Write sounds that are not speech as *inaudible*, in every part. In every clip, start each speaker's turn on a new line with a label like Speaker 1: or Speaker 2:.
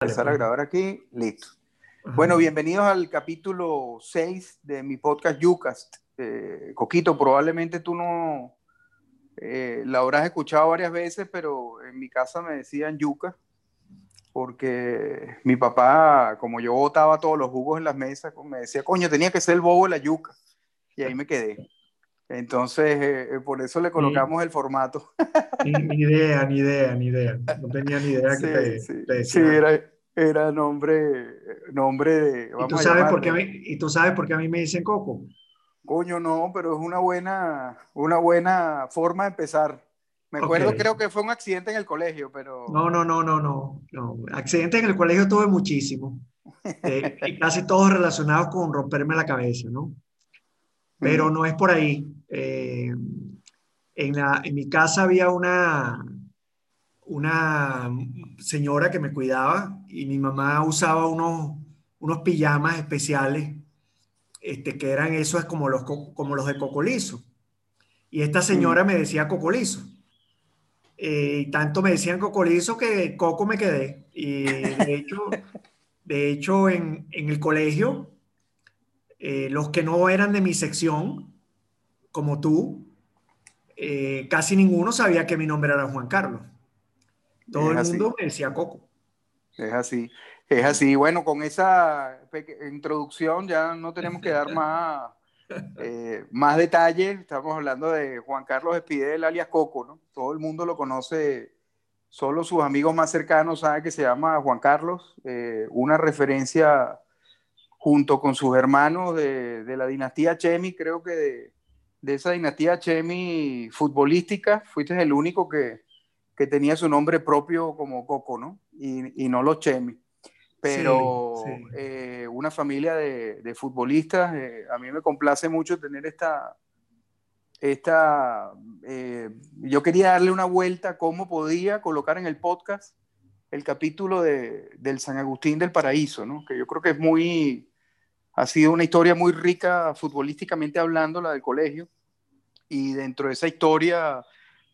Speaker 1: empezar a pues. grabar aquí, listo. Bueno, bienvenidos al capítulo 6 de mi podcast Yucast. Eh, Coquito, probablemente tú no eh, la habrás escuchado varias veces, pero en mi casa me decían yuca, porque mi papá, como yo botaba todos los jugos en las mesas, me decía, coño, tenía que ser el bobo de la yuca. Y ahí me quedé. Entonces, eh, por eso le colocamos el formato.
Speaker 2: Ni, idea, ni idea, ni idea. No tenía ni idea que te,
Speaker 1: sí, Sí, era, era nombre, nombre de...
Speaker 2: ¿Y tú, sabes por qué a mí, ¿Y tú sabes por qué a mí me dicen Coco?
Speaker 1: Coño, no, pero es una buena, una buena forma de empezar. Me acuerdo, creo que fue un accidente en el colegio, pero...
Speaker 2: No, no, no, no, no. no. Accidentes en el colegio tuve muchísimo. Eh, y casi todos relacionados con romperme la cabeza, ¿no? Pero no es por ahí. Eh, en, la, en mi casa había una, una señora que me cuidaba y mi mamá usaba unos, unos pijamas especiales este, que eran esos como los, como los de Cocolizo. Y esta señora me decía Cocolizo. Eh, y tanto me decían Cocolizo que Coco me quedé. Y de *laughs* hecho, de hecho en, en el colegio, eh, los que no eran de mi sección, como tú, eh, casi ninguno sabía que mi nombre era Juan Carlos. Todo el mundo me decía Coco.
Speaker 1: Es así, es así. Bueno, con esa introducción ya no tenemos que dar más, *laughs* eh, más detalles. Estamos hablando de Juan Carlos Espidel, alias Coco, ¿no? Todo el mundo lo conoce, solo sus amigos más cercanos saben que se llama Juan Carlos, una referencia junto con sus hermanos de, de la dinastía Chemi, creo que de, de, esa dinastía Chemi futbolística, fuiste el único que, que tenía su nombre propio como Coco, ¿no? Y, y no los Chemi. Pero eh, una familia de, de futbolistas, eh, a mí me complace mucho tener esta, esta eh, yo quería darle una vuelta cómo podía colocar en el podcast el capítulo de, del San Agustín del Paraíso, ¿no? que yo creo que es muy, ha sido una historia muy rica futbolísticamente hablando, la del colegio. Y dentro de esa historia,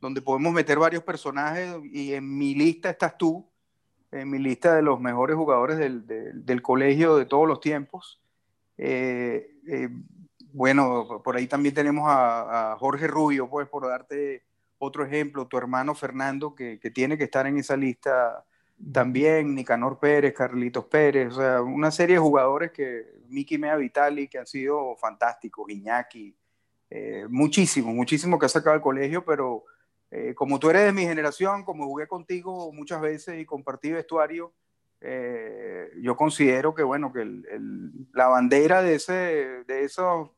Speaker 1: donde podemos meter varios personajes, y en mi lista estás tú, en mi lista de los mejores jugadores del, del, colegio de todos los tiempos. Eh, eh, bueno, por ahí también tenemos a, a, Jorge Rubio, pues por darte otro ejemplo, tu hermano Fernando, que, que tiene que estar en esa lista también, Nicanor Pérez, Carlitos Pérez, o sea, una serie de jugadores que Miki Mea Vitali, que han sido fantásticos, Iñaki, eh, muchísimo, muchísimo que ha sacado el colegio, pero eh, como tú eres de mi generación, como jugué contigo muchas veces y compartí vestuario, eh, yo considero que, bueno, que la bandera de ese, de, esos,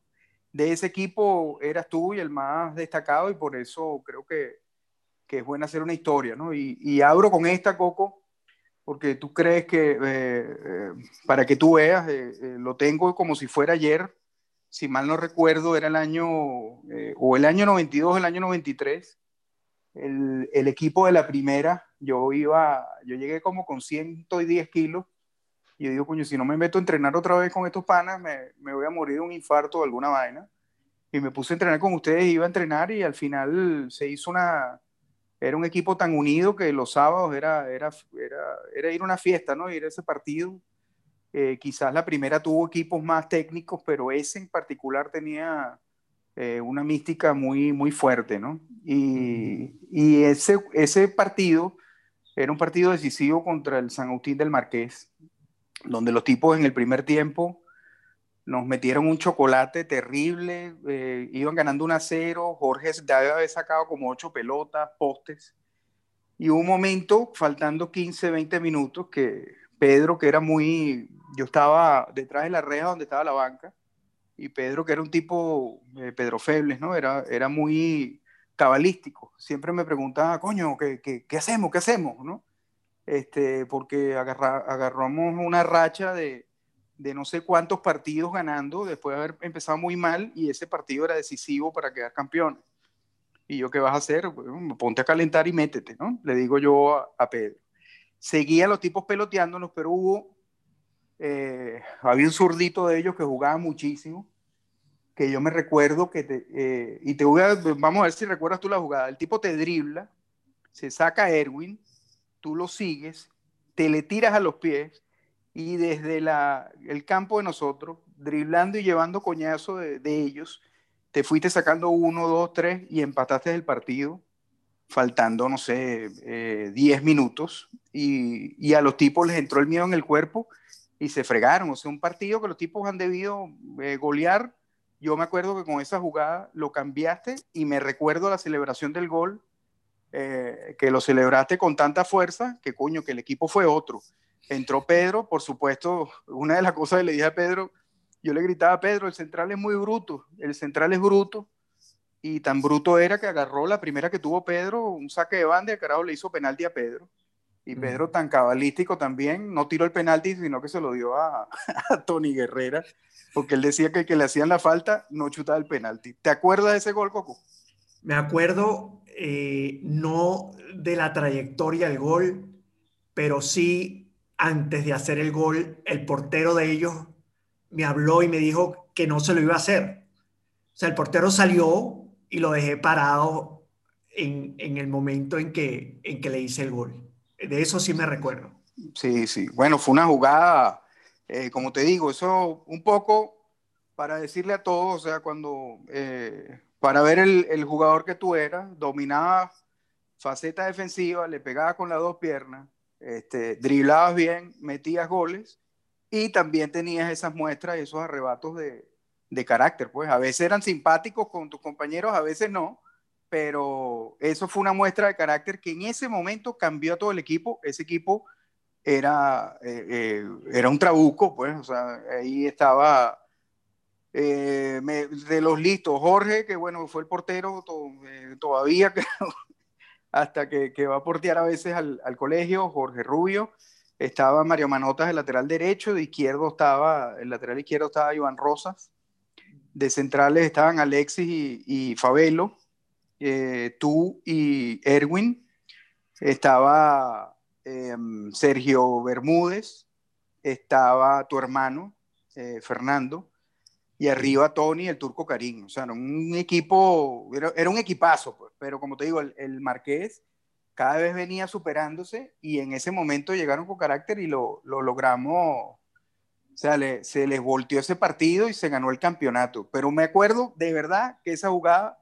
Speaker 1: de ese equipo eras tú y el más destacado y por eso creo que, que es bueno hacer una historia, ¿no? Y, y abro con esta, Coco, porque tú crees que, eh, eh, para que tú veas, lo tengo como si fuera ayer, si mal no recuerdo, era el año, o el año 92, el año 93, el, el, equipo de la primera, yo iba, yo llegué como con 110 kilos, y yo digo, coño, si no me meto a entrenar otra vez con estos panas, me, me voy a morir de un infarto o alguna vaina. Y me puse a entrenar con ustedes, iba a entrenar y al final se hizo una, era un equipo tan unido que los sábados era, era, era, era ir a una fiesta, ¿no? Ir a ese partido. Eh, quizás la primera tuvo equipos más técnicos, pero ese en particular tenía eh, una mística muy, muy fuerte, ¿no? Y, y, ese, ese partido era un partido decisivo contra el San Agustín del Marqués, donde los tipos en el primer tiempo nos metieron un chocolate terrible, eh, iban ganando un a 0, Jorge debe haber sacado como ocho pelotas, postes, y un momento, faltando 15, 20 minutos, que Pedro, que era muy, yo estaba detrás de la reja donde estaba la banca, y Pedro, que era un tipo, eh, Pedro Febles, ¿no? Era, era muy cabalístico, siempre me preguntaba, coño, ¿qué, qué, hacemos? ¿Qué hacemos? ¿no? Este, porque agarra, agarramos una racha de de no sé cuántos partidos ganando después de haber empezado muy mal y ese partido era decisivo para quedar campeón. Y yo, ¿qué vas a hacer? ponte a calentar y métete, ¿no? Le digo yo a, Pedro. Seguían los tipos peloteándonos, pero hubo, eh, había un zurdito de ellos que jugaba muchísimo, que yo me recuerdo que, te, eh, y te voy a, vamos a ver si recuerdas tú la jugada, el tipo te dribla, se saca a Erwin, tú lo sigues, te le tiras a los pies y desde la, el campo de nosotros, driblando y llevando coñazo de, de ellos, te fuiste sacando uno, dos, tres y empataste el partido, faltando, no sé, eh, 10 minutos. Y, y, a los tipos les entró el miedo en el cuerpo y se fregaron. O sea, un partido que los tipos han debido eh, golear. Yo me acuerdo que con esa jugada lo cambiaste y me recuerdo la celebración del gol, eh, que lo celebraste con tanta fuerza que coño, que el equipo fue otro. Entró Pedro, por supuesto, una de las cosas que le dije a Pedro, yo le gritaba a Pedro, el central es muy bruto, el central es bruto, y tan bruto era que agarró la primera que tuvo Pedro, un saque de banda, y carajo le hizo penalti a Pedro. Y Pedro, tan cabalístico también, no tiró el penalti, sino que se lo dio a, *laughs* a Tony Guerrera, porque él decía que el que le hacían la falta no chutaba el penalti. ¿Te acuerdas de ese gol, Coco?
Speaker 2: Me acuerdo, eh, no de la trayectoria del gol, pero sí antes de hacer el gol, el portero de ellos me habló y me dijo que no se lo iba a hacer. O sea, el portero salió y lo dejé parado en, en el momento en que, en que le hice el gol. De eso sí me recuerdo.
Speaker 1: Sí, sí. Bueno, fue una jugada, eh, como te digo, eso un poco para decirle a todos, o sea, cuando, eh, para ver el, el, jugador que tú eras, dominaba faceta defensiva, le pegaba con las dos piernas, este, driblabas bien, metías goles y también tenías esas muestras, esos arrebatos de, de, carácter, pues. A veces eran simpáticos con tus compañeros, a veces no, pero eso fue una muestra de carácter que en ese momento cambió a todo el equipo, ese equipo era, eh, eh, era un trabuco, pues, o sea, ahí estaba eh, de los listos, Jorge, que bueno, fue el portero to, todavía, *laughs* hasta que, que, va a portear a veces al, al colegio, Jorge Rubio, estaba Mario Manotas, el lateral derecho, de izquierdo estaba, el lateral izquierdo estaba Iván Rosas, de centrales estaban Alexis y, y Fabelo, eh, tú y Erwin, estaba eh, Sergio Bermúdez, estaba tu hermano, eh, Fernando, y arriba Tony, el turco Karim, o sea, era un equipo, era un equipazo, pues, pero como te digo, el, el Marqués cada vez venía superándose y en ese momento llegaron con carácter y lo, lo logramos, o sea, le, se les volteó ese partido y se ganó el campeonato. Pero me acuerdo de verdad que esa jugada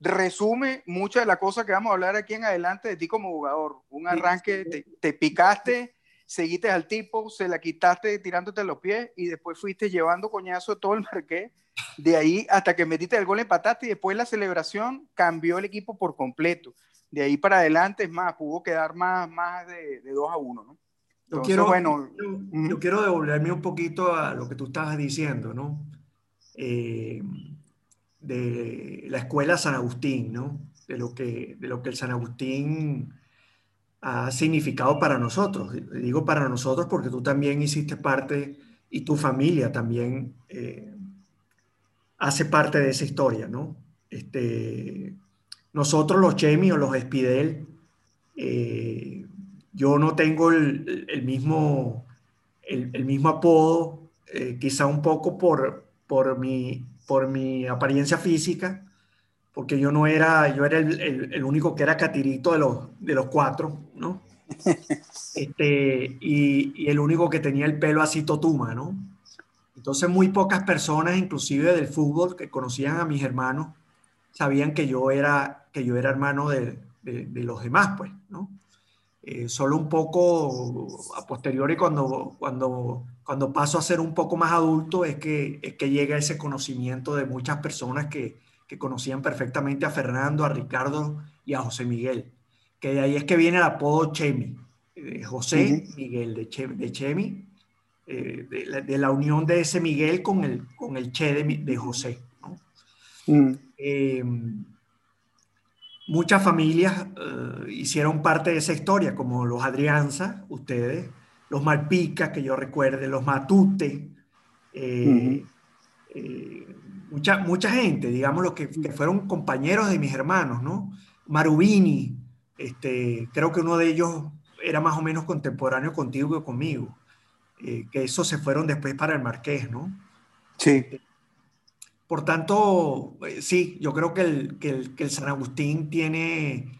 Speaker 1: resume muchas de las cosas que vamos a hablar aquí en adelante de ti como jugador. Un arranque, te, te picaste, seguiste al tipo, se la quitaste tirándote los pies y después fuiste llevando coñazo todo el marqués. De ahí hasta que metiste el gol, empataste y después la celebración cambió el equipo por completo de ahí para adelante, es más, pudo quedar más, más de, de 2 a 1, ¿no?
Speaker 2: Entonces, yo quiero, bueno, yo, yo, quiero devolverme un poquito a lo que tú estabas diciendo, ¿no? Eh, de la escuela San Agustín, ¿no? De lo que, de lo que el San Agustín ha significado para nosotros. Digo para nosotros porque tú también hiciste parte y tu familia también eh, hace parte de esa historia, ¿no? Este, nosotros los Chemi o los Spidel, eh, yo no tengo el, el mismo, el, el, mismo apodo, eh, quizá un poco por, por, mi, por mi apariencia física, porque yo no era, yo era el, el único que era catirito de los, de los cuatro, ¿no? *laughs* Este, y, y, el único que tenía el pelo así totuma, ¿no? Entonces muy pocas personas, inclusive del fútbol, que conocían a mis hermanos, sabían que yo era, que yo era hermano de, de, de los demás, pues, ¿no? Eh, solo un poco a posteriori, cuando, cuando, cuando paso a ser un poco más adulto, es que, es que llega ese conocimiento de muchas personas que, que conocían perfectamente a Fernando, a Ricardo y a José Miguel. Que de ahí es que viene el apodo Chemi, eh, José uh -huh. Miguel de, che, de Chemi, eh, de, la, de, la, unión de ese Miguel con el, con el Che de, de José. ¿no? Uh -huh. Eh, muchas familias uh, hicieron parte de esa historia, como los Adrianza, ustedes, los Malpica, que yo recuerde, los Matute, eh, uh -huh. eh, mucha, mucha gente, digamos, los que, que, fueron compañeros de mis hermanos, ¿no? Marubini, este, creo que uno de ellos era más o menos contemporáneo contigo y conmigo, eh, que esos se fueron después para el Marqués, ¿no?
Speaker 1: Sí.
Speaker 2: Por tanto, eh, sí, yo creo que el, San Agustín tiene,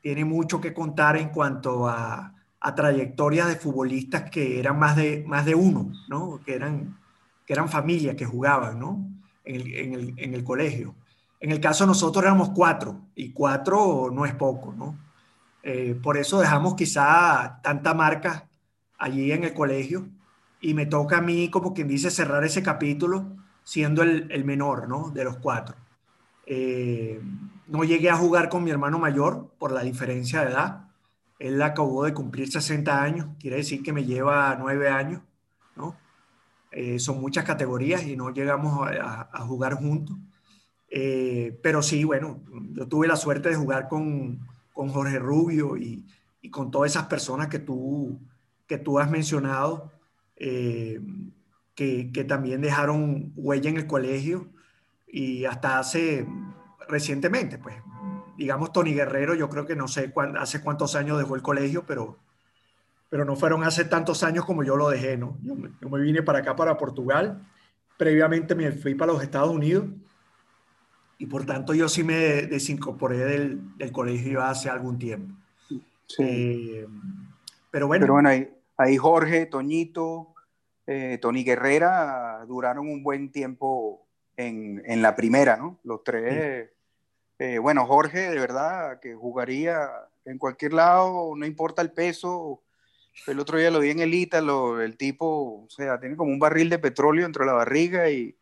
Speaker 2: tiene, mucho que contar en cuanto a, trayectorias de futbolistas que eran más de, más de uno, ¿no? Que eran, que eran familias que jugaban, ¿no? En el, en, en el, colegio. En el caso de nosotros éramos cuatro, y cuatro no es poco, ¿no? Eh, por eso dejamos quizá tanta marca allí en el colegio, y me toca a mí, como quien dice, cerrar ese capítulo siendo el, menor, ¿no? De los cuatro. Eh, no llegué a jugar con mi hermano mayor por la diferencia de edad, él acabó de cumplir 60 años, quiere decir que me lleva 9 años, ¿no? Eh, son muchas categorías y no llegamos a, jugar juntos. Eh, pero sí, bueno, yo tuve la suerte de jugar con, con Jorge Rubio y, y, con todas esas personas que tú, que tú has mencionado, que, que también dejaron huella en el colegio y hasta hace recientemente, pues digamos, Tony Guerrero, yo creo que no sé hace cuántos años dejó el colegio, pero, pero no fueron hace tantos años como yo lo dejé, ¿no? Yo me, vine para acá, para Portugal, previamente me fui para los Estados Unidos y por tanto yo sí me desincorporé del, del colegio hace algún tiempo. Sí. Eh, pero bueno.
Speaker 1: Pero bueno, ahí, ahí Jorge, Toñito, eh, Tony Guerrera duraron un buen tiempo en, en la primera, ¿no? Los tres. Eh, bueno, Jorge, de verdad, que jugaría en cualquier lado, no importa el peso. El otro día lo vi en el Ítalo, el tipo, o sea, tiene como un barril de petróleo dentro de la barriga y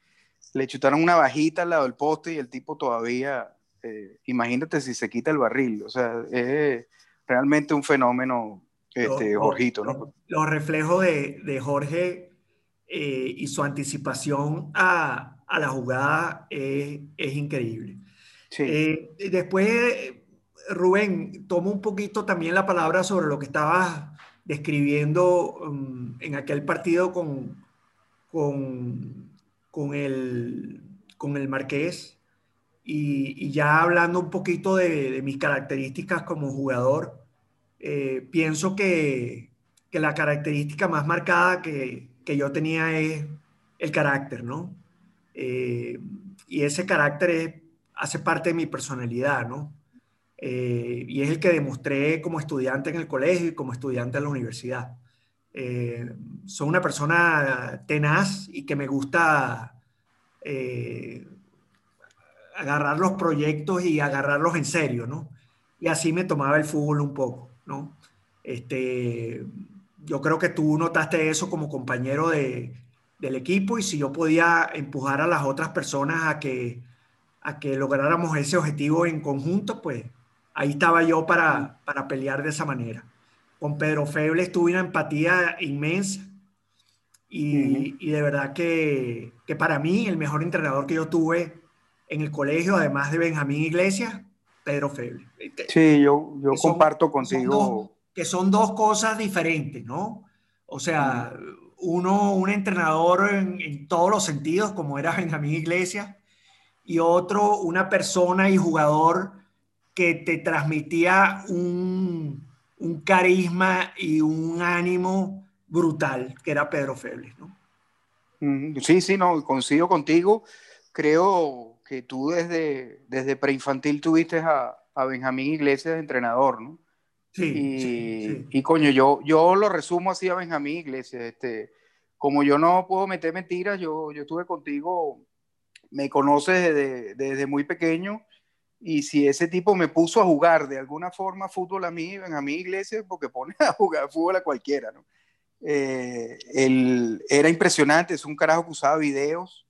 Speaker 1: le chutaron una bajita al lado del poste y el tipo todavía, eh, imagínate si se quita el barril, o sea, es realmente un fenómeno, este, Jorgito, ¿no?
Speaker 2: Los, reflejos de, Jorge eh, y su anticipación a, la jugada es increíble. Eh, después, Rubén, tomo un poquito también la palabra sobre lo que estabas describiendo um, en aquel partido con, con, con, el, con el Marqués y, ya hablando un poquito de, mis características como jugador, eh, pienso que, que, la característica más marcada que, que, yo tenía es el carácter, ¿no? Eh, y ese carácter es hace parte de mi personalidad, ¿no? Eh, y es el que demostré como estudiante en el colegio y como estudiante en la universidad. Eh, soy una persona tenaz y que me gusta eh, agarrar los proyectos y agarrarlos en serio, ¿no? Y así me tomaba el fútbol un poco, ¿no? Este, yo creo que tú notaste eso como compañero de, del equipo y si yo podía empujar a las otras personas a que a que lográramos ese objetivo en conjunto, pues ahí estaba yo para, para pelear de esa manera. Con Pedro Feble tuve una empatía inmensa y, y de verdad que, que, para mí el mejor entrenador que yo tuve en el colegio, además de Benjamín Iglesias, Pedro Feble.
Speaker 1: Sí, yo, yo comparto contigo.
Speaker 2: Que son dos cosas diferentes, ¿no? O sea, uno, un entrenador en, todos los sentidos, como era Benjamín Iglesias, y otro una persona y jugador que te transmitía un, un carisma y un ánimo brutal, que era Pedro Febles, ¿no?
Speaker 1: Sí, sí, no, coincido contigo. Creo que tú desde, desde preinfantil tuviste a, a Benjamín Iglesias de entrenador, ¿no? Sí, y, sí, y coño, yo, yo lo resumo así a Benjamín Iglesias. Este, como yo no puedo meter mentiras, yo, yo estuve contigo me conoces desde, desde, muy pequeño y si ese tipo me puso a jugar de alguna forma fútbol a mí, mí Iglesias, porque pone *laughs* a jugar fútbol a cualquiera, ¿no? Eh, era impresionante, es un carajo que usaba videos,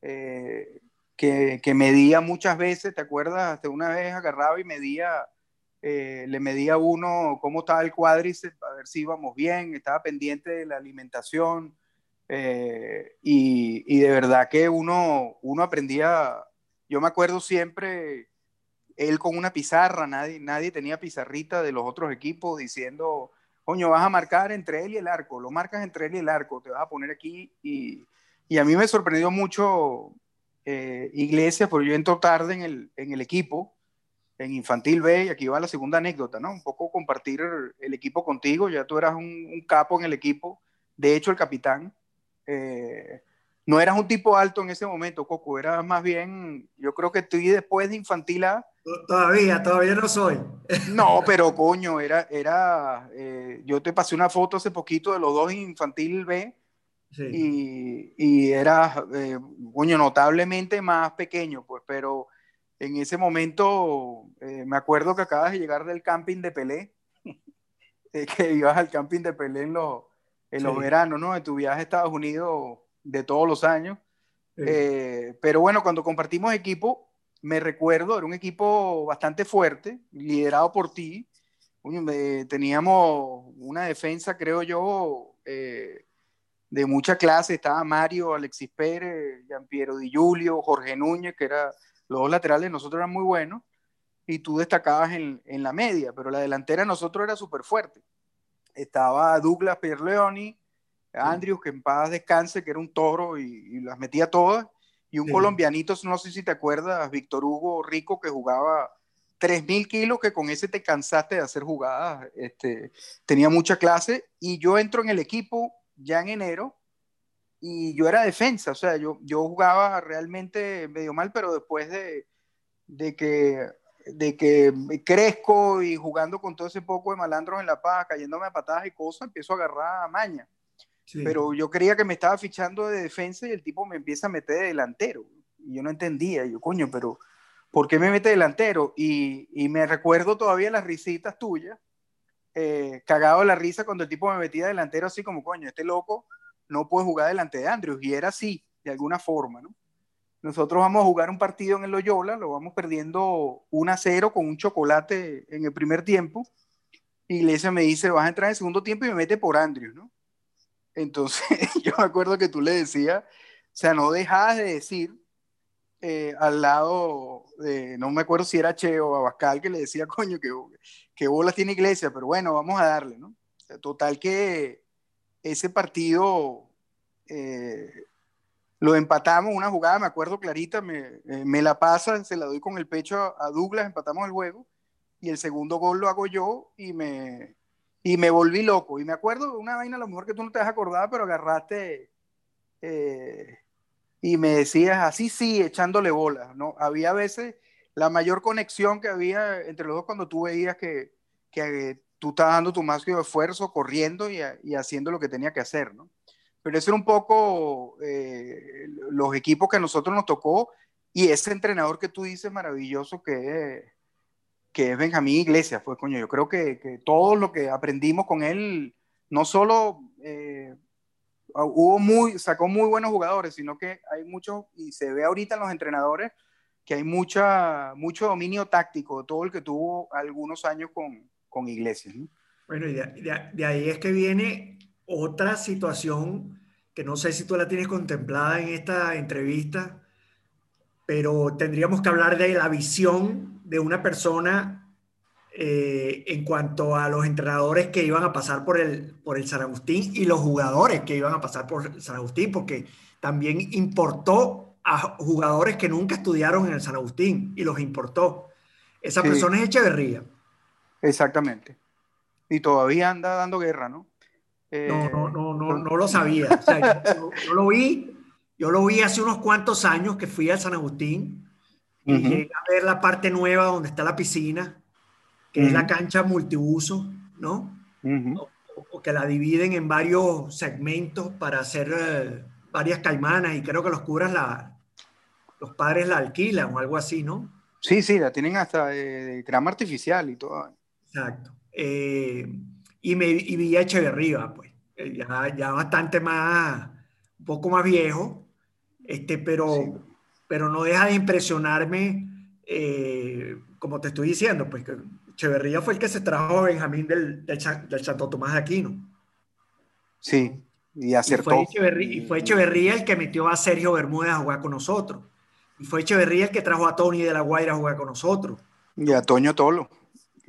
Speaker 1: eh, que, que, medía muchas veces, ¿te acuerdas? Hasta una vez agarraba y medía, eh, le medía uno cómo estaba el cuádriceps, a ver si íbamos bien, estaba pendiente de la alimentación, eh, y, de verdad que uno, uno aprendía, yo me acuerdo siempre, él con una pizarra, nadie, nadie tenía pizarrita de los otros equipos diciendo, coño, vas a marcar entre él y el arco, lo marcas entre él y el arco, te vas a poner aquí. Y, y a mí me sorprendió mucho eh, Iglesias, porque yo entro tarde en el, en el equipo, en Infantil B, y aquí va la segunda anécdota, ¿no? Un poco compartir el equipo contigo, ya tú eras un, un capo en el equipo, de hecho el capitán. Eh, no eras un tipo alto en ese momento, Coco, eras más bien, yo creo que tú y después de infantil A.
Speaker 2: Todavía, todavía no soy. *laughs*
Speaker 1: No, pero coño, era, era, eh, yo te pasé una foto hace poquito de los dos infantil B y, y, era, eh, coño, notablemente más pequeño, pues, pero en ese momento eh, me acuerdo que acabas de llegar del camping de Pelé, *laughs* que ibas al camping de Pelé en los, en los veranos, ¿no? En tu viaje a Estados Unidos de todos los años. Eh, pero bueno, cuando compartimos equipo, me recuerdo, era un equipo bastante fuerte, liderado por ti. teníamos una defensa, creo yo, eh, de mucha clase. Estaba Mario, Alexis Pérez, Giampiero Di Giulio, Jorge Núñez, que eran los dos laterales, nosotros eran muy buenos. Y tú destacabas en, en la media, pero la delantera nosotros era súper fuerte. Estaba Douglas Pierleoni, Andrews, que en paz descanse, que era un toro y, las metía todas. Y un colombianito, no sé si te acuerdas, Víctor Hugo Rico, que jugaba 3.000 kilos, que con ese te cansaste de hacer jugadas. Este, tenía mucha clase. Y yo entro en el equipo ya en enero y yo era defensa. O sea, yo, yo jugaba realmente medio mal, pero después de, de que de que crezco y jugando con todo ese poco de malandros en la paz, cayéndome a patadas y cosas, empiezo a agarrar a maña. Pero yo creía que me estaba fichando de defensa y el tipo me empieza a meter de delantero. Y yo no entendía, yo, coño, pero ¿por qué me mete delantero? Y, y me recuerdo todavía las risitas tuyas, eh, cagado de la risa cuando el tipo me metía delantero, así como, coño, este loco no puede jugar delante de Andrews. Y era así, de alguna forma, ¿no? Nosotros vamos a jugar un partido en el Loyola, lo vamos perdiendo 1 a 0 con un chocolate en el primer tiempo. Y Iglesia me dice, vas a entrar en el segundo tiempo y me mete por Andrews, ¿no? Entonces, *laughs* yo me acuerdo que tú le decías, o sea, no dejabas de decir eh, al lado de, no me acuerdo si era Che o Abascal, que le decía, coño, que, que bolas tiene iglesia, pero bueno, vamos a darle, ¿no? total que ese partido eh, lo empatamos, una jugada, me acuerdo clarita, me, eh, me, la pasa, se la doy con el pecho a Douglas, empatamos el juego, y el segundo gol lo hago yo y me, y me volví loco. Y me acuerdo una vaina, a lo mejor que tú no te has acordado, pero agarraste eh, y me decías así, sí, echándole bolas. ¿no? Había veces la mayor conexión que había entre los dos cuando tú veías que, que tú estabas dando tu máximo esfuerzo, corriendo y, y, haciendo lo que tenía que hacer. ¿no? Pero eso era un poco eh, los equipos que a nosotros nos tocó y ese entrenador que tú dices maravilloso que que es Benjamín Iglesias, fue coño. Yo creo que, que todo lo que aprendimos con él, no solo eh, hubo muy, sacó muy buenos jugadores, sino que hay muchos, y se ve ahorita en los entrenadores, que hay mucha, mucho dominio táctico, todo el que tuvo algunos años con, con Iglesias.
Speaker 2: Bueno, y de, de, ahí es que viene otra situación que no sé si tú la tienes contemplada en esta entrevista, pero tendríamos que hablar de la visión de una persona eh, en cuanto a los entrenadores que iban a pasar por el, por el San Agustín y los jugadores que iban a pasar por San Agustín, porque también importó a jugadores que nunca estudiaron en el San Agustín y los importó. Esa persona es Echeverría.
Speaker 1: Exactamente. Y todavía anda dando guerra, ¿no?
Speaker 2: no, no, no, no, no lo sabía. yo, lo vi yo lo vi hace unos cuantos años que fui al San Agustín y llegué a ver la parte nueva donde está la piscina, que es la cancha multiuso, ¿no? o, que la dividen en varios segmentos para hacer eh, varias caimanas y creo que los curas la, los padres la alquilan o algo así, ¿no?
Speaker 1: Sí, sí, la tienen hasta de, grama artificial y todo.
Speaker 2: Exacto. Eh, y, me, y vi a Echeverría, pues, eh, ya, ya bastante más, un poco más viejo, este, pero, pero no deja de impresionarme, eh, como te estoy diciendo, pues que Echeverría fue el que se trajo a Benjamín del, del, Santo Tomás de Aquino.
Speaker 1: Sí, y acertó.
Speaker 2: Y fue, y fue Echeverría el que metió a Sergio Bermúdez a jugar con nosotros. Y fue Echeverría el que trajo a Tony de la Guaira a jugar con nosotros.
Speaker 1: Y a Toño Tolo.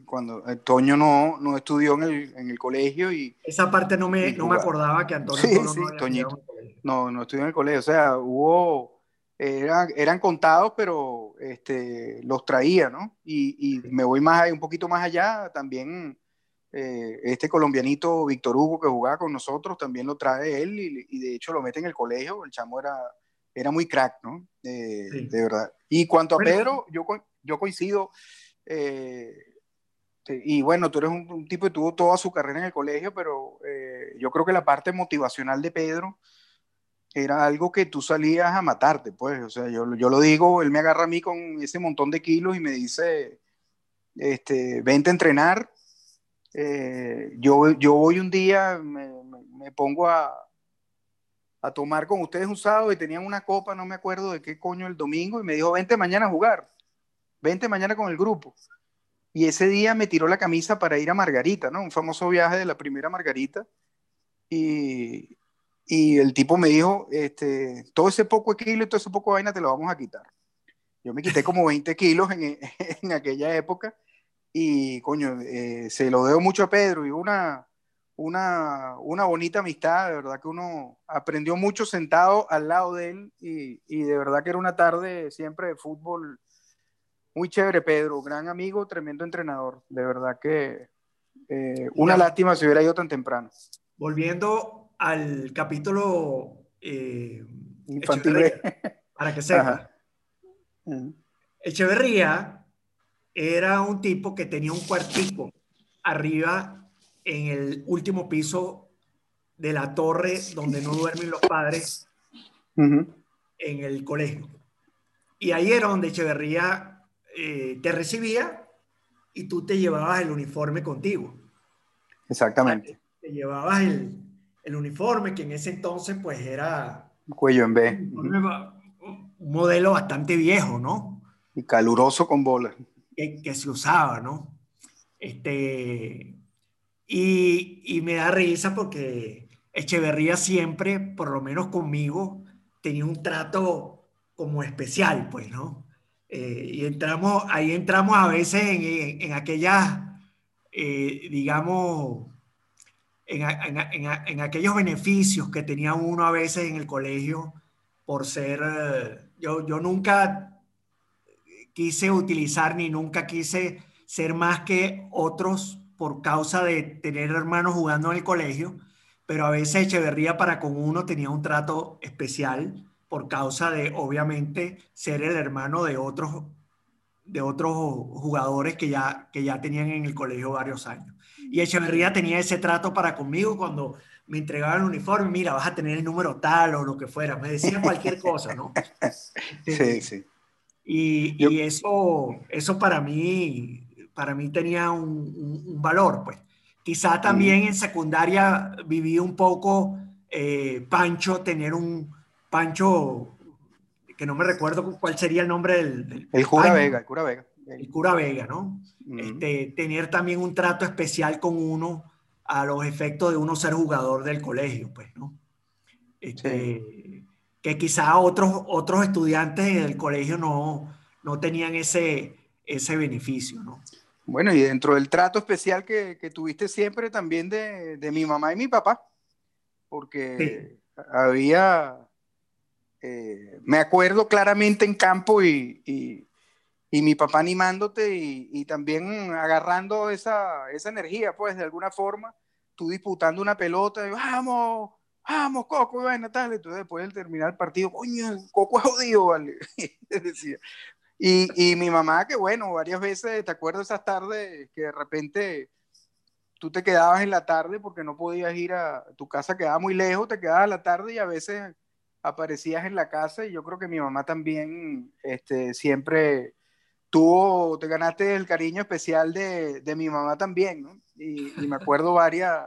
Speaker 1: Cuando eh, Toño no, no estudió en el, en el, colegio y...
Speaker 2: Esa parte no me, no me acordaba que Antonio
Speaker 1: sí, sí, no Toñito no, no estudió en el colegio, o sea, hubo, eran, eran contados, pero este, los traía, ¿no? Y, y me voy más, un poquito más allá, también eh, este colombianito Víctor Hugo que jugaba con nosotros, también lo trae él y, de hecho lo mete en el colegio. El chamo era, era muy crack, ¿no? De verdad. Y cuanto a Pedro, yo, yo coincido. Eh, y bueno, tú eres un, tipo que tuvo toda su carrera en el colegio, pero eh, yo creo que la parte motivacional de Pedro era algo que tú salías a matarte, pues. O sea, yo, yo lo digo, él me agarra a mí con ese montón de kilos y me dice, este, vente a entrenar. Eh, yo, yo voy un día, me, me, pongo a, a, tomar con ustedes un sábado y tenían una copa, no me acuerdo de qué coño, el domingo, y me dijo, vente mañana a jugar, vente mañana con el grupo. Y ese día me tiró la camisa para ir a Margarita, ¿no? Un famoso viaje de la primera Margarita. Y, y el tipo me dijo, este, todo ese poco kilo y todo ese poco vaina te lo vamos a quitar. Yo me quité como 20 kilos en, *laughs* en aquella época y, coño, eh, se lo debo mucho a Pedro y una, una, una bonita amistad, de verdad que uno aprendió mucho sentado al lado de él y, y de verdad que era una tarde siempre de fútbol muy chévere, Pedro, gran amigo, tremendo entrenador. De verdad que eh, una lástima si hubiera ido tan temprano.
Speaker 2: Volviendo al capítulo eh, infantil, para que sepa. Echeverría era un tipo que tenía un cuartico arriba en el último piso de la torre donde no duermen los padres en el colegio. Y ahí era donde Echeverría eh, te recibía y tú te llevabas el uniforme contigo.
Speaker 1: Exactamente.
Speaker 2: Te llevabas el, el uniforme que en ese entonces pues era...
Speaker 1: Cuello en B.
Speaker 2: Un, modelo bastante viejo, ¿no?
Speaker 1: Y caluroso con bolas.
Speaker 2: Que, que, se usaba, ¿no? Este, y, y me da risa porque Echeverría siempre, por lo menos conmigo, tenía un trato como especial, pues, ¿no? Eh, y entramos, ahí entramos a veces en, en, aquellas, eh, digamos, en, en, aquellos beneficios que tenía uno a veces en el colegio por ser, eh, yo, yo nunca quise utilizar ni nunca quise ser más que otros por causa de tener hermanos jugando en el colegio, pero a veces Echeverría para con uno tenía un trato especial por causa de, obviamente, ser el hermano de otros, de otros jugadores que ya, que ya tenían en el colegio varios años. Y Echeverría tenía ese trato para conmigo cuando me entregaban el uniforme, mira, vas a tener el número tal o lo que fuera, me decía cualquier cosa, ¿no? *laughs*
Speaker 1: Sí, sí.
Speaker 2: Y, y eso, eso para mí, para mí tenía un, un, valor, pues. Quizá también en secundaria viví un poco eh, Pancho tener un, Pancho, que no me recuerdo cuál sería el nombre del...
Speaker 1: el cura Vega, el cura Vega.
Speaker 2: El cura Vega, ¿no? este, tener también un trato especial con uno a los efectos de uno ser jugador del colegio, pues, ¿no? Este, Que quizá otros, otros estudiantes del colegio no, no tenían ese, ese beneficio, ¿no?
Speaker 1: Bueno, y dentro del trato especial que, que tuviste siempre también de, de, mi mamá y mi papá, porque había eh, me acuerdo claramente en campo y, y, mi papá animándote y, también agarrando esa, esa energía, pues de alguna forma, tú disputando una pelota, y, vamos, vamos, Coco, bueno, tal, entonces después de terminar el partido, coño, Coco es jodido, vale, *laughs* decía. Y, y mi mamá, que bueno, varias veces, ¿te acuerdas esas tardes que de repente tú te quedabas en la tarde porque no podías ir a tu casa, quedaba muy lejos, te quedabas a la tarde y a veces aparecías en la casa y yo creo que mi mamá también este, siempre tuvo, te ganaste el cariño especial de, de mi mamá también, ¿no? Y, me acuerdo varias,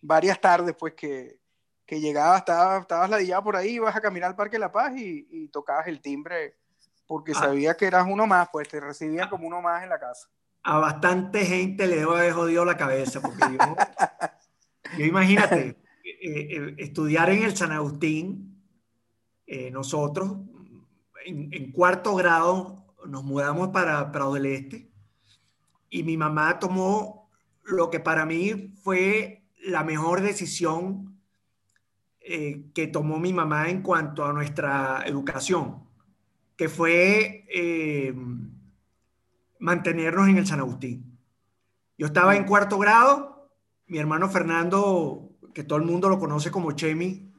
Speaker 1: varias tardes pues que, que llegabas, estabas, estabas ladillado por ahí, ibas a caminar al Parque La Paz y, y tocabas el timbre porque ah. sabía que eras uno más, pues te recibían como uno más en la casa.
Speaker 2: A bastante gente le debo haber jodido la cabeza, porque yo, yo imagínate, *laughs* eh, eh, estudiar en el San Agustín, eh, nosotros en, cuarto grado nos mudamos para Prado del Este y mi mamá tomó lo que para mí fue la mejor decisión eh, que tomó mi mamá en cuanto a nuestra educación, que fue eh, mantenernos en el San Agustín. Yo estaba en cuarto grado, mi hermano Fernando, que todo el mundo lo conoce como Chemi,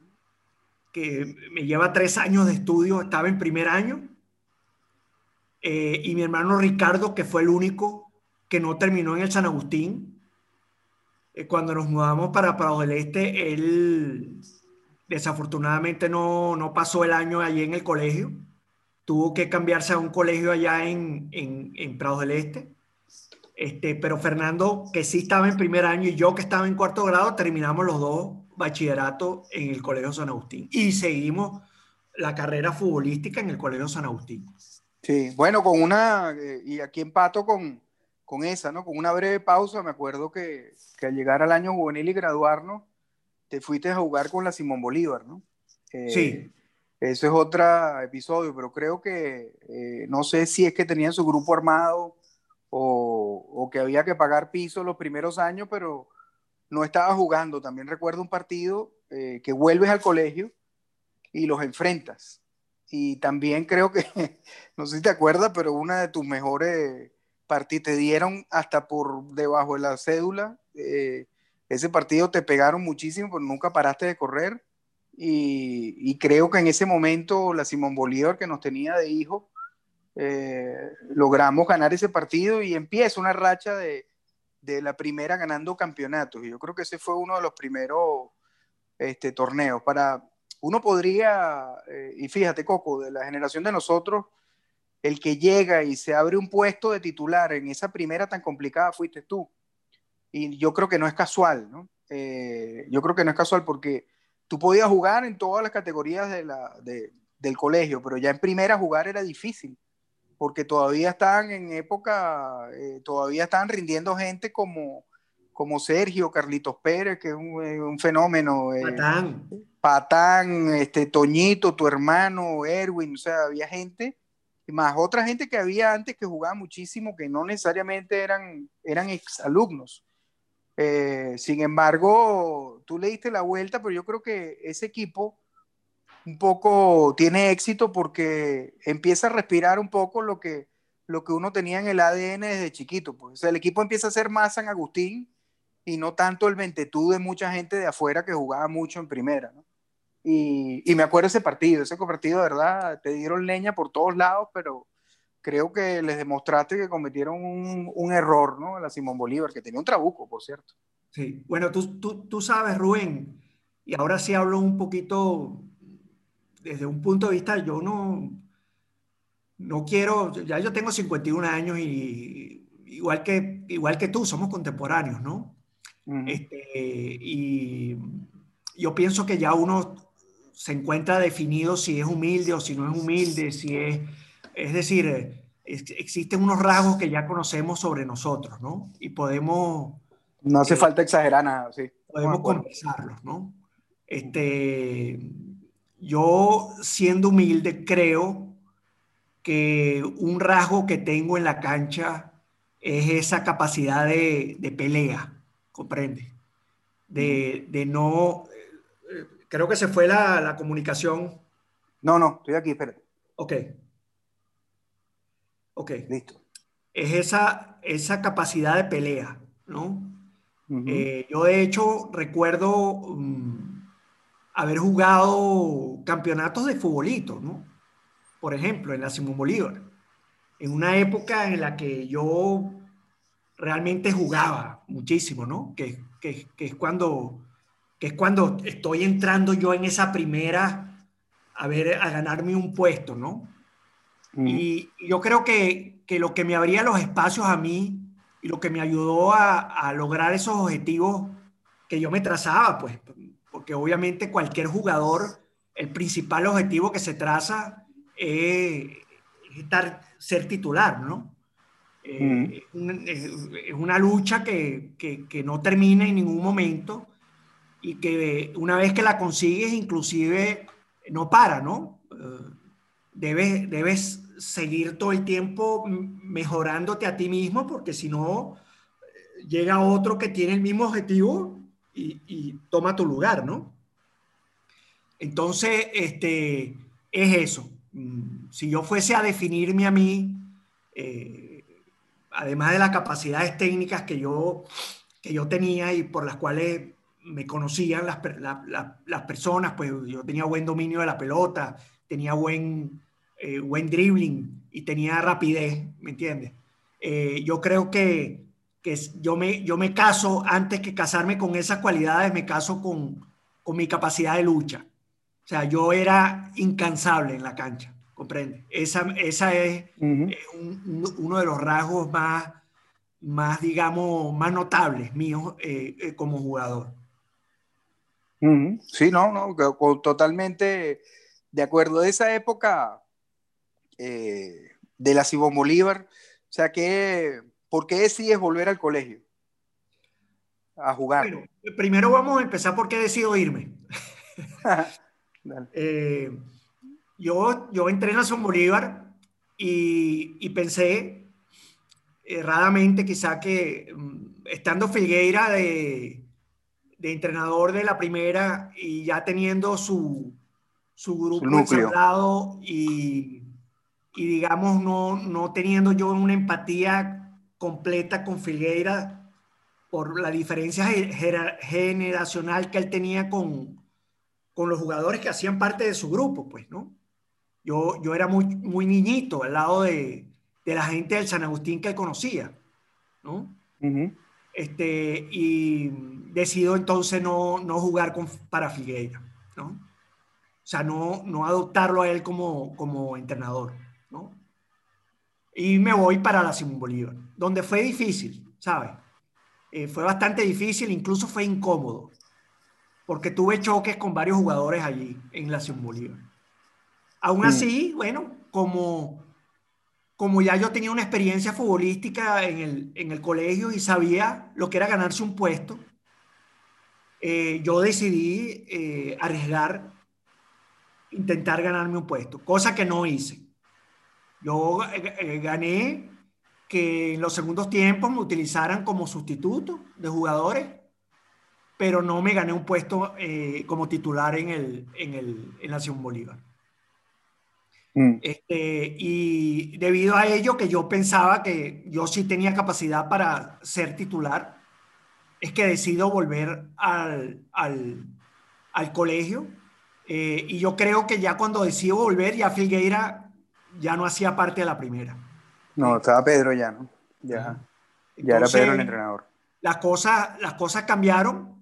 Speaker 2: que me lleva tres años de estudio, estaba en primer año. Eh, y mi hermano Ricardo, que fue el único que no terminó en el San Agustín. Eh, cuando nos mudamos para Prado del Este, él desafortunadamente no, no pasó el año allí en el colegio. Tuvo que cambiarse a un colegio allá en, en, en Prado del Este. Este, pero Fernando, que sí estaba en primer año, y yo que estaba en cuarto grado, terminamos los dos bachillerato en el Colegio San Agustín y seguimos la carrera futbolística en el Colegio San Agustín.
Speaker 1: Sí, bueno, con una, eh, y aquí empato con, con esa, ¿no? Con una breve pausa, me acuerdo que, que, al llegar al año juvenil y graduarnos, te fuiste a jugar con la Simón Bolívar, ¿no?
Speaker 2: Eh, sí.
Speaker 1: Eso es otro episodio, pero creo que, eh, no sé si es que tenían su grupo armado o, o que había que pagar piso los primeros años, pero no estaba jugando. También recuerdo un partido eh, que vuelves al colegio y los enfrentas. Y también creo que, *laughs* no sé si te acuerdas, pero una de tus mejores partidos, te dieron hasta por debajo de la cédula. Eh, ese partido te pegaron muchísimo, pero nunca paraste de correr. Y, creo que en ese momento la Simón Bolívar que nos tenía de hijo, eh, logramos ganar ese partido y empieza una racha de, de la primera ganando campeonatos. Y yo creo que ese fue uno de los primeros este, torneos. Para, uno podría, eh, y fíjate Coco, de la generación de nosotros, el que llega y se abre un puesto de titular en esa primera tan complicada fuiste tú. Y yo creo que no es casual, ¿no? Eh, yo creo que no es casual porque tú podías jugar en todas las categorías de la, de, del colegio, pero ya en primera jugar era difícil porque todavía están en época, eh, todavía están rindiendo gente como, como Sergio, Carlitos Pérez, que es un, eh, fenómeno.
Speaker 2: Eh, Patán.
Speaker 1: Patán, este, Toñito, tu hermano, Erwin, o sea, había gente, y más otra gente que había antes que jugaba muchísimo, que no necesariamente eran, eran exalumnos. sin embargo, tú le diste la vuelta, pero yo creo que ese equipo un poco tiene éxito porque empieza a respirar un poco lo que, lo que uno tenía en el ADN desde chiquito. Pues. el equipo empieza a ser más San Agustín y no tanto el ventetud de mucha gente de afuera que jugaba mucho en primera. Y, y, me acuerdo ese partido, ese partido de verdad, te dieron leña por todos lados, pero creo que les demostraste que cometieron un, un error, ¿no? La Simón Bolívar, que tenía un trabuco, por cierto.
Speaker 2: Sí, bueno, tú, tú, tú sabes, Rubén, y ahora sí hablo un poquito desde un punto de vista, yo no, no quiero, ya yo tengo 51 años y igual que, igual que tú, somos contemporáneos, ¿no? este, y yo pienso que ya uno se encuentra definido si es humilde o si no es humilde, si es, es decir, existen unos rasgos que ya conocemos sobre nosotros, ¿no? Y podemos...
Speaker 1: No hace eh, falta exagerar nada, sí.
Speaker 2: Podemos conversarlos, ¿no? Este, yo, siendo humilde, creo que un rasgo que tengo en la cancha es esa capacidad de, pelea, ¿comprende? De, no... Creo que se fue la, comunicación.
Speaker 1: No, no, estoy aquí, espérate.
Speaker 2: Ok. Ok.
Speaker 1: Listo.
Speaker 2: Es esa, esa capacidad de pelea, ¿no? Eh, yo de hecho recuerdo... Mm, haber jugado campeonatos de futbolito, ¿no? Por ejemplo, en la Simón Bolívar, en una época en la que yo realmente jugaba muchísimo, ¿no? Que, que, que, es cuando, que es cuando estoy entrando yo en esa primera a ver, a ganarme un puesto, ¿no? Mm. Y, yo creo que, que, lo que me abría los espacios a mí y lo que me ayudó a, a lograr esos objetivos que yo me trazaba, pues porque obviamente cualquier jugador, el principal objetivo que se traza es, estar, ser titular, ¿no? Eh, es, una lucha que, que, no termina en ningún momento y que una vez que la consigues, inclusive no para, ¿no? Eh, debes, debes seguir todo el tiempo mejorándote a ti mismo porque si no, llega otro que tiene el mismo objetivo y, toma tu lugar, ¿no? Entonces, este, es eso. Mm, si yo fuese a definirme a mí, eh, además de las capacidades técnicas que yo, que yo tenía y por las cuales me conocían las, las personas, pues yo tenía buen dominio de la pelota, tenía buen, eh, buen dribbling y tenía rapidez, ¿me entiendes? Eh, yo creo que, que, yo, me, yo me caso, antes que casarme con esas cualidades, me caso con, con mi capacidad de lucha. O sea, yo era incansable en la cancha, ¿comprende? Esa, esa es eh, uno de los rasgos más, más, digamos, más notables míos como jugador.
Speaker 1: Sí, no, no, totalmente de acuerdo. De esa época eh, de la Simón Bolívar, o sea, que, ¿por qué decides volver al colegio a jugar? Bueno,
Speaker 2: primero vamos a empezar por qué decido irme. *laughs* Eh, yo, yo entré en la Simón Bolívar y, pensé erradamente quizá que mm, estando Figueira de de entrenador de la primera y ya teniendo su, su grupo ensamblado y, y, digamos no, no teniendo yo una empatía completa con Figueira por la diferencia generacional que él tenía con, con los jugadores que hacían parte de su grupo, pues, ¿no? Yo, yo era muy, muy niñito al lado de, de la gente del San Agustín que él conocía, ¿no? este, y decido entonces no, no jugar con, para Figueira, ¿no? O sea, no, no adoptarlo a él como, como entrenador. Y me voy para la Simón Bolívar, donde fue difícil, ¿sabes? Eh, fue bastante difícil, incluso fue incómodo, porque tuve choques con varios jugadores allí en la Simón Bolívar. Aún mm. así, bueno, como como ya yo tenía una experiencia futbolística en el, en el colegio y sabía lo que era ganarse un puesto, eh, yo decidí eh, arriesgar, intentar ganarme un puesto, cosa que no hice. Yo eh, gané que en los segundos tiempos me utilizaran como sustituto de jugadores, pero no me gané un puesto como titular en, el, en, el, en la Nación Bolívar. Mm. Este, y debido a ello que yo pensaba que yo sí tenía capacidad para ser titular, es que decido volver al, al, al colegio. Eh, y yo creo que ya cuando decido volver, ya Figueira ya no hacía parte de la primera.
Speaker 1: No, estaba Pedro ya, ¿no? Ya, ya era Pedro el entrenador.
Speaker 2: Las cosas, las cosas cambiaron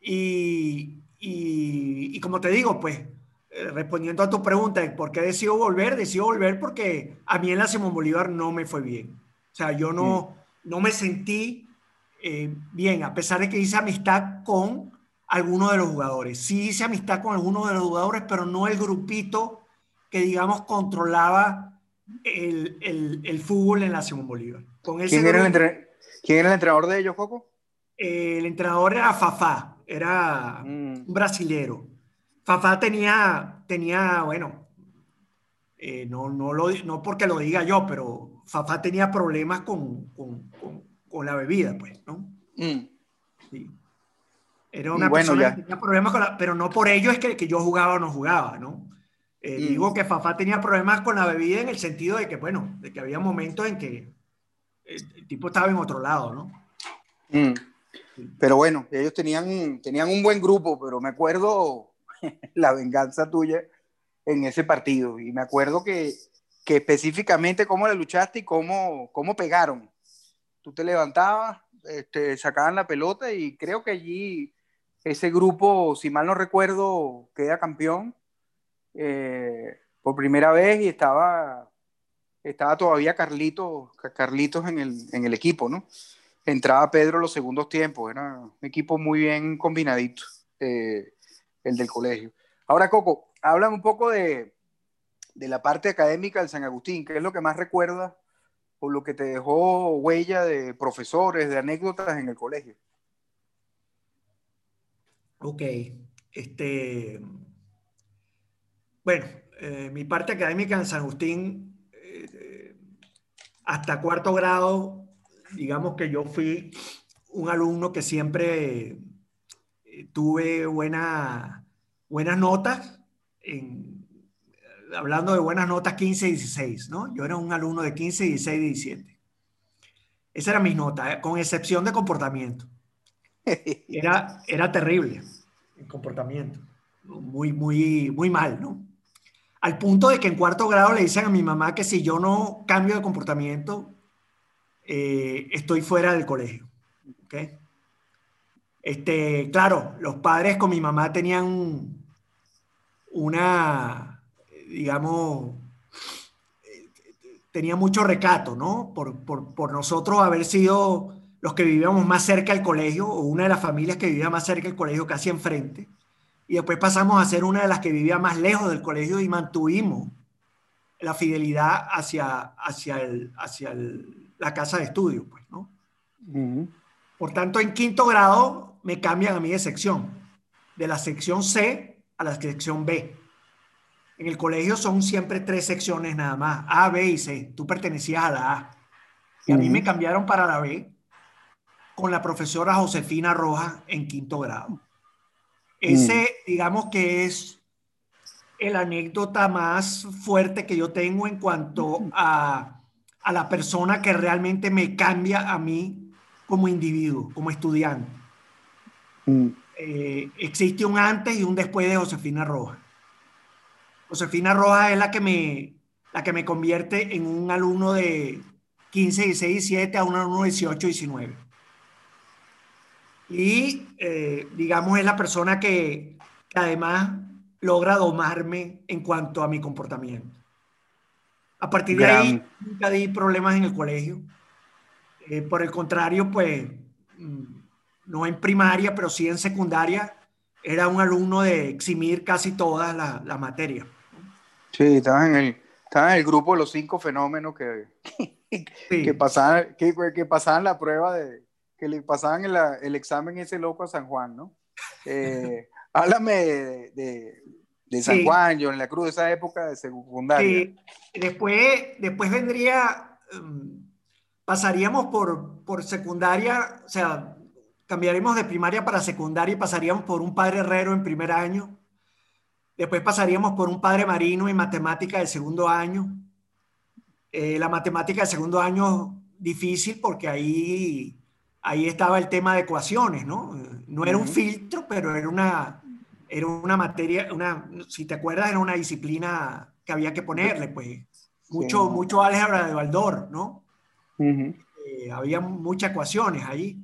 Speaker 2: y, y, y como te digo, pues eh, respondiendo a tu pregunta de por qué decido volver, decido volver porque a mí en la Simón Bolívar no me fue bien. O sea, yo no, no me sentí eh, bien, a pesar de que hice amistad con algunos de los jugadores. Sí hice amistad con algunos de los jugadores, pero no el grupito que, digamos, controlaba el, el, el fútbol en la Simón Bolívar.
Speaker 1: Con ¿Quién, era el ¿Quién, era el entrenador de ellos, Coco?
Speaker 2: Eh, el entrenador era Fafá, era mm. un brasilero. Fafá tenía, tenía bueno, eh, no, no, lo, no porque lo diga yo, pero Fafá tenía problemas con, con, con, la bebida, pues, ¿no? Mm. Sí. Era una persona que tenía problemas con la, pero no por ello es que, que yo jugaba o no jugaba, ¿no? Eh, mm. Digo que Fafá tenía problemas con la bebida en el sentido de que, bueno, de que había momentos en que el, tipo estaba en otro lado, ¿no?
Speaker 1: Mm. Pero bueno, ellos tenían, tenían un buen grupo, pero me acuerdo *laughs* la venganza tuya en ese partido. Y me acuerdo que, que específicamente cómo le luchaste y cómo, cómo pegaron. Tú te levantabas, este, sacaban la pelota y creo que allí ese grupo, si mal no recuerdo, queda campeón eh, por primera vez y estaba, estaba todavía Carlitos, Carlitos en el, en el equipo, ¿no? Entraba Pedro los segundos tiempos, era un equipo muy bien combinadito. Eh, el del colegio. Ahora, Coco, habla un poco de, la parte académica del San Agustín, ¿qué es lo que más recuerdas o lo que te dejó huella de profesores, de anécdotas en el colegio?
Speaker 2: Ok, este, bueno, eh, mi parte académica en San Agustín, eh, hasta cuarto grado, digamos que yo fui un alumno que siempre tuve buena, buenas notas, en, hablando de buenas notas 15 y 16, ¿no? Yo era un alumno de 15, 16 y 17. Esa era mi nota, ¿eh? con excepción de comportamiento. *laughs* Era, era terrible el comportamiento. Muy, muy, muy mal, ¿no? Al punto de que en cuarto grado le dicen a mi mamá que si yo no cambio de comportamiento, eh, estoy fuera del colegio. ¿okay? Este, claro, los padres con mi mamá tenían una, digamos, tenía mucho recato, ¿no? Por, por, por, nosotros haber sido los que vivíamos más cerca del colegio, o una de las familias que vivía más cerca del colegio, casi enfrente, y después pasamos a ser una de las que vivía más lejos del colegio y mantuvimos la fidelidad hacia, hacia, el, hacia la casa de estudio, pues, ¿no? Por tanto, en quinto grado me cambian a mí de sección, de la sección C a la sección B. En el colegio son siempre tres secciones nada más, A, B y C. Tú pertenecías a la A. Y a mí me cambiaron para la B con la profesora Josefina Rojas en quinto grado. Ese, digamos que es el anécdota más fuerte que yo tengo en cuanto a, a la persona que realmente me cambia a mí como individuo, como estudiante. Eh, existe un antes y un después de Josefina Rojas. Josefina Rojas es la que me, la que me convierte en un alumno de 15, 16, 17 a un alumno de 18, 19. Y eh, digamos es la persona que, además logra domarme en cuanto a mi comportamiento. A partir de ahí nunca di problemas en el colegio. Eh, por el contrario, pues mm, no en primaria, pero sí en secundaria, era un alumno de eximir casi todas las la materias.
Speaker 1: Sí, estaba en, el, estaba en el grupo de los cinco fenómenos que, *laughs* que, pasaban, que, que, pasaban la prueba de, que le pasaban el, el examen ese loco a San Juan, ¿no? Eh, *laughs* háblame de, de, San Juan, yo en la Cruz, de esa época de secundaria. Sí.
Speaker 2: Después, después vendría, um, pasaríamos por, por secundaria, o sea, cambiaremos de primaria para secundaria y pasaríamos por un padre herrero en primer año Después pasaríamos por un padre marino en matemática del segundo año. Eh, la matemática del segundo año difícil porque ahí, ahí estaba el tema de ecuaciones, ¿no? No era un filtro, pero era una, era una materia, una, si te acuerdas, era una disciplina que había que ponerle, pues. Mucho, mucho álgebra de Baldor, ¿no? Eh, había muchas ecuaciones ahí.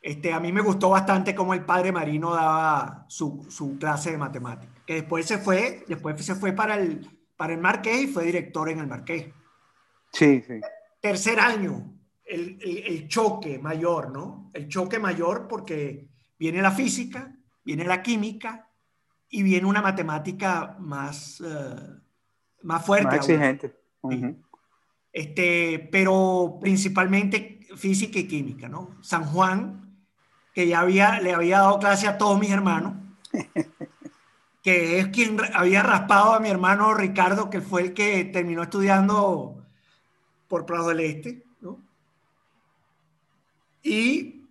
Speaker 2: Este, a mí me gustó bastante cómo el padre Marino daba su, su clase de matemáticas que después se fue, después se fue para el, para el Marqués y fue director en el Marqués.
Speaker 1: Sí, sí.
Speaker 2: Tercer año, el, el, choque mayor, ¿no? El choque mayor porque viene la física, viene la química y viene una matemática más, eh, más fuerte.
Speaker 1: Más exigente.
Speaker 2: este, pero principalmente física y química, ¿no? San Juan, que ya había, le había dado clase a todos mis hermanos. *laughs* que es quien había raspado a mi hermano Ricardo, que fue el que terminó estudiando por Prado del Este. Y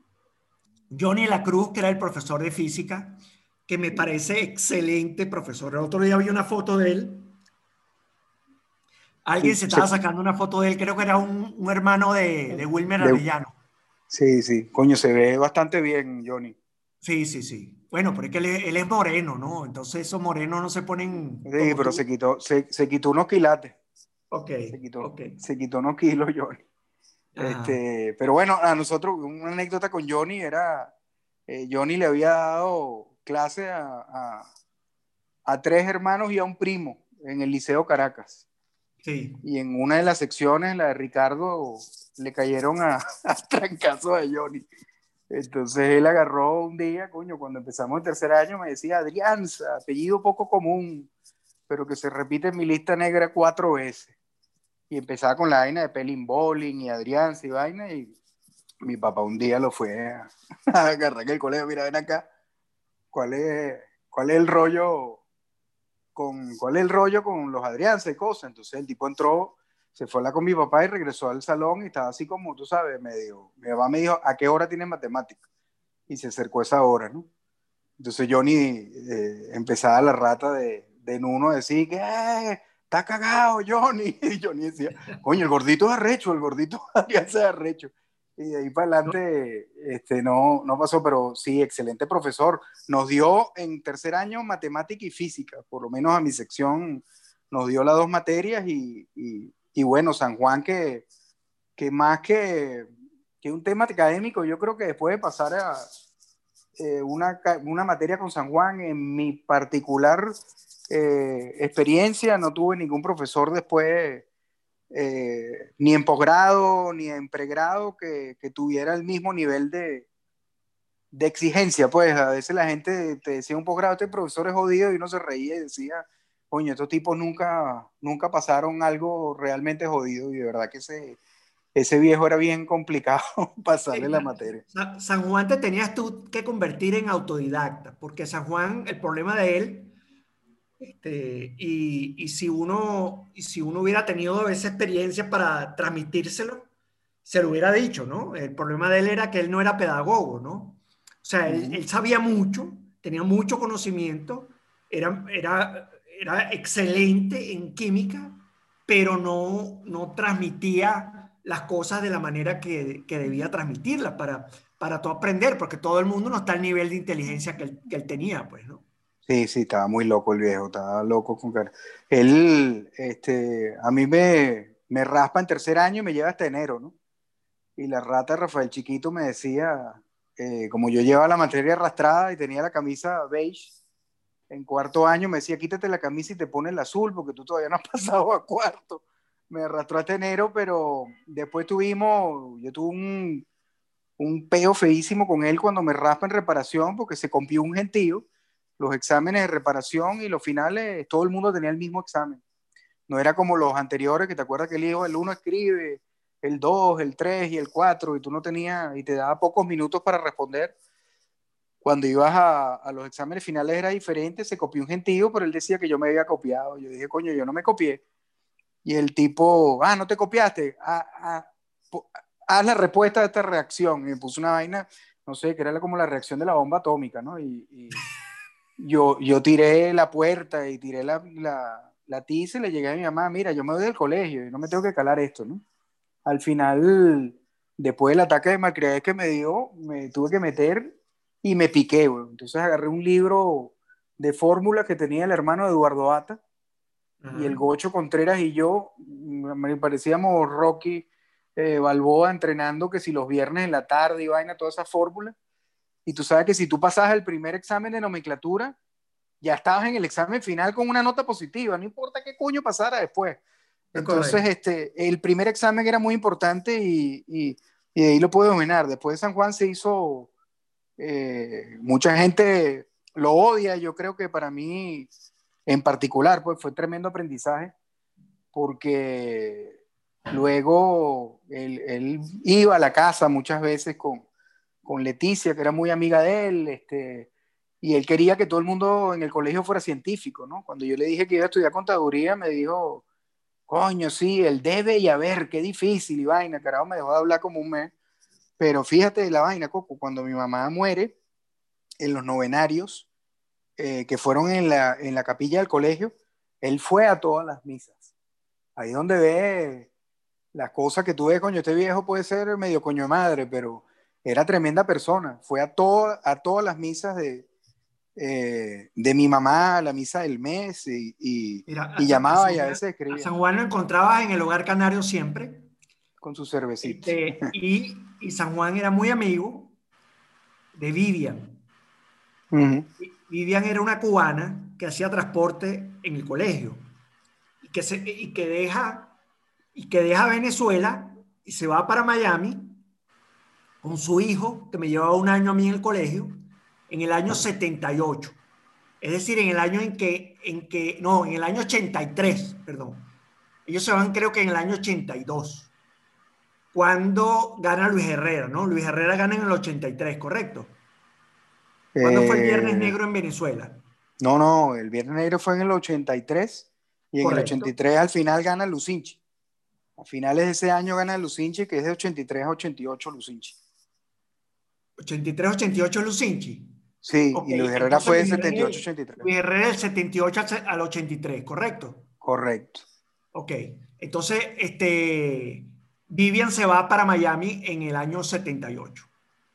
Speaker 2: Johnny La Cruz, que era el profesor de física, que me parece excelente profesor. El otro día vi una foto de él. Alguien se estaba sacando una foto de él, creo que era un, hermano de, de Wilmer Arellano.
Speaker 1: Sí, sí, coño, se ve bastante bien, Johnny.
Speaker 2: Sí, sí, sí. Bueno, pero es que él, es moreno, ¿no? Entonces esos morenos no se ponen...
Speaker 1: Sí, pero se quitó, se, se, quitó unos quilates.
Speaker 2: Ok.
Speaker 1: Se quitó, se quitó unos kilos, Johnny. Este, pero bueno, a nosotros, una anécdota con Johnny era, eh, Johnny le había dado clase a, a, a, tres hermanos y a un primo en el Liceo Caracas.
Speaker 2: Sí.
Speaker 1: Y en una de las secciones, la de Ricardo, le cayeron a, *laughs* a trancazo a Johnny. Entonces él agarró un día, coño, cuando empezamos el tercer año, me decía Adrianza, apellido poco común, pero que se repite en mi lista negra cuatro veces. Y empezaba con la vaina de Pelin Bowling y Adrianza y vaina, y mi papá un día lo fue *laughs* a, agarrar en el colegio, mira, ven acá, ¿cuál es, cuál es el rollo con, cuál es el rollo con los Adrianza y cosas? Entonces el tipo entró se fue la con mi papá y regresó al salón y estaba así como, tú sabes, medio, mi papá me dijo, ¿a qué hora tienes matemática? Y se acercó esa hora, ¿no? Entonces Johnny eh, empezaba la rata de, de Nuno a decir que, eh, está cagado, Johnny. *laughs* Y Johnny decía, coño, el gordito es arrecho, el gordito *laughs* es arrecho. Y de ahí para adelante este, no, no pasó, pero sí, excelente profesor. Nos dio en tercer año matemática y física, por lo menos a mi sección nos dio las dos materias y, y, bueno, San Juan que, que más que, que, un tema académico, yo creo que después de pasar a eh, una, una, materia con San Juan, en mi particular eh, experiencia, no tuve ningún profesor después eh, ni en posgrado ni en pregrado que, tuviera el mismo nivel de, exigencia. Pues a veces la gente te decía un posgrado, este profesor es jodido y uno se reía y decía, coño, estos tipos nunca, nunca pasaron algo realmente jodido y de verdad que ese, ese viejo era bien complicado *laughs* pasarle la materia.
Speaker 2: San Juan te tenías tú que convertir en autodidacta, porque San Juan, el problema de él este, y, y, si uno, y si uno hubiera tenido esa experiencia para transmitírselo, se lo hubiera dicho, ¿no? El problema de él era que él no era pedagogo, ¿no? O sea, él, él sabía mucho, tenía mucho conocimiento, era, era, era excelente en química, pero no, no transmitía las cosas de la manera que, que debía transmitirlas para, para todo aprender, porque todo el mundo no está al nivel de inteligencia que él, que él tenía, pues, ¿no?
Speaker 1: Sí, sí, estaba muy loco el viejo, estaba loco con cara. Él, este, a mí me, me raspa en tercer año y me lleva hasta enero, ¿no? Y la rata Rafael Chiquito me decía, eh, como yo llevaba la materia arrastrada y tenía la camisa beige, en cuarto año me decía, quítate la camisa y te pones el azul porque tú todavía no has *laughs* pasado a cuarto. Me arrastró hasta enero, pero después tuvimos, yo tuve un, un peo feísimo con él cuando me raspa en reparación porque se compió un gentío los exámenes de reparación y los finales, todo el mundo tenía el mismo examen. No era como los anteriores, que te acuerdas que el hijo, el uno escribe, el 2, el 3 y el 4, y tú no tenías, y te daba pocos minutos para responder. Cuando ibas a, a, los exámenes finales era diferente, se copió un gentío, pero él decía que yo me había copiado. Yo dije, coño, yo no me copié. Y el tipo, ah, no te copiaste, ah, ah, haz la respuesta a esta reacción. Y me puso una vaina, no sé, que era como la reacción de la bomba atómica, ¿no? Y, y yo, yo tiré la puerta y tiré la, la, la tiza y le llegué a mi mamá, mira, yo me voy del colegio y no me tengo que calar esto, ¿no? Al final, después del ataque de malcriadez que me dio, me tuve que meter y me piqué, güey. Entonces agarré un libro de fórmulas que tenía el hermano de Eduardo Ata y el Gocho Contreras y yo, me parecíamos Rocky eh, Balboa entrenando que si los viernes en la tarde y vaina, toda esa fórmula y tú sabes que si tú pasas el primer examen de nomenclatura, ya estabas en el examen final con una nota positiva, no importa qué coño pasara después. Entonces, este, el primer examen era muy importante y, y, y de ahí lo puedo dominar. Después de San Juan se hizo, eh, mucha gente lo odia, yo creo que para mí en particular, pues fue tremendo aprendizaje, porque luego él, él iba a la casa muchas veces con, con Leticia, que era muy amiga de él, este, y él quería que todo el mundo en el colegio fuera científico, ¿no? Cuando yo le dije que iba a estudiar contaduría, me dijo, coño, sí, él debe y a ver, qué difícil y vaina, carajo, me dejó de hablar como un mes. Pero fíjate la vaina, Coco, cuando mi mamá muere, en los novenarios, eh, que fueron en la, en la capilla del colegio, él fue a todas las misas. Ahí donde ve las cosas que tú ves, coño, este viejo puede ser medio coño de madre, pero era tremenda persona. Fue a, todo, a todas las misas de, eh, de mi mamá, la misa del mes, y, y, y llamaba y a veces escribía.
Speaker 2: San Juan lo encontrabas en el hogar canario siempre.
Speaker 1: Con su cervecita.
Speaker 2: Este, *laughs* y, y, San Juan era muy amigo de Vivian. Vivian era una cubana que hacía transporte en el colegio y que, se, y que, deja, y que deja Venezuela y se va para Miami con su hijo, que me llevaba un año a mí en el colegio, en el año 78. Es decir, en el año en que, en que, no, en el año 83, perdón. Ellos se van creo que en el año 82, cuando gana Luis Herrera, ¿no? Luis Herrera gana en el 83, ¿correcto? ¿Cuándo fue el Viernes eh, Negro en Venezuela?
Speaker 1: No, no, el Viernes Negro fue en el 83 y en el 83 al final gana Lucinchi. A finales de ese año gana Lucinchi, que es de 83 a 88 Lucinchi.
Speaker 2: 83-88 Lucinchi.
Speaker 1: Sí, y Luis Herrera fue del 78-83.
Speaker 2: Luis Herrera del 78 al 83, ¿correcto?
Speaker 1: Correcto.
Speaker 2: Ok, entonces, este, Vivian se va para Miami en el año 78.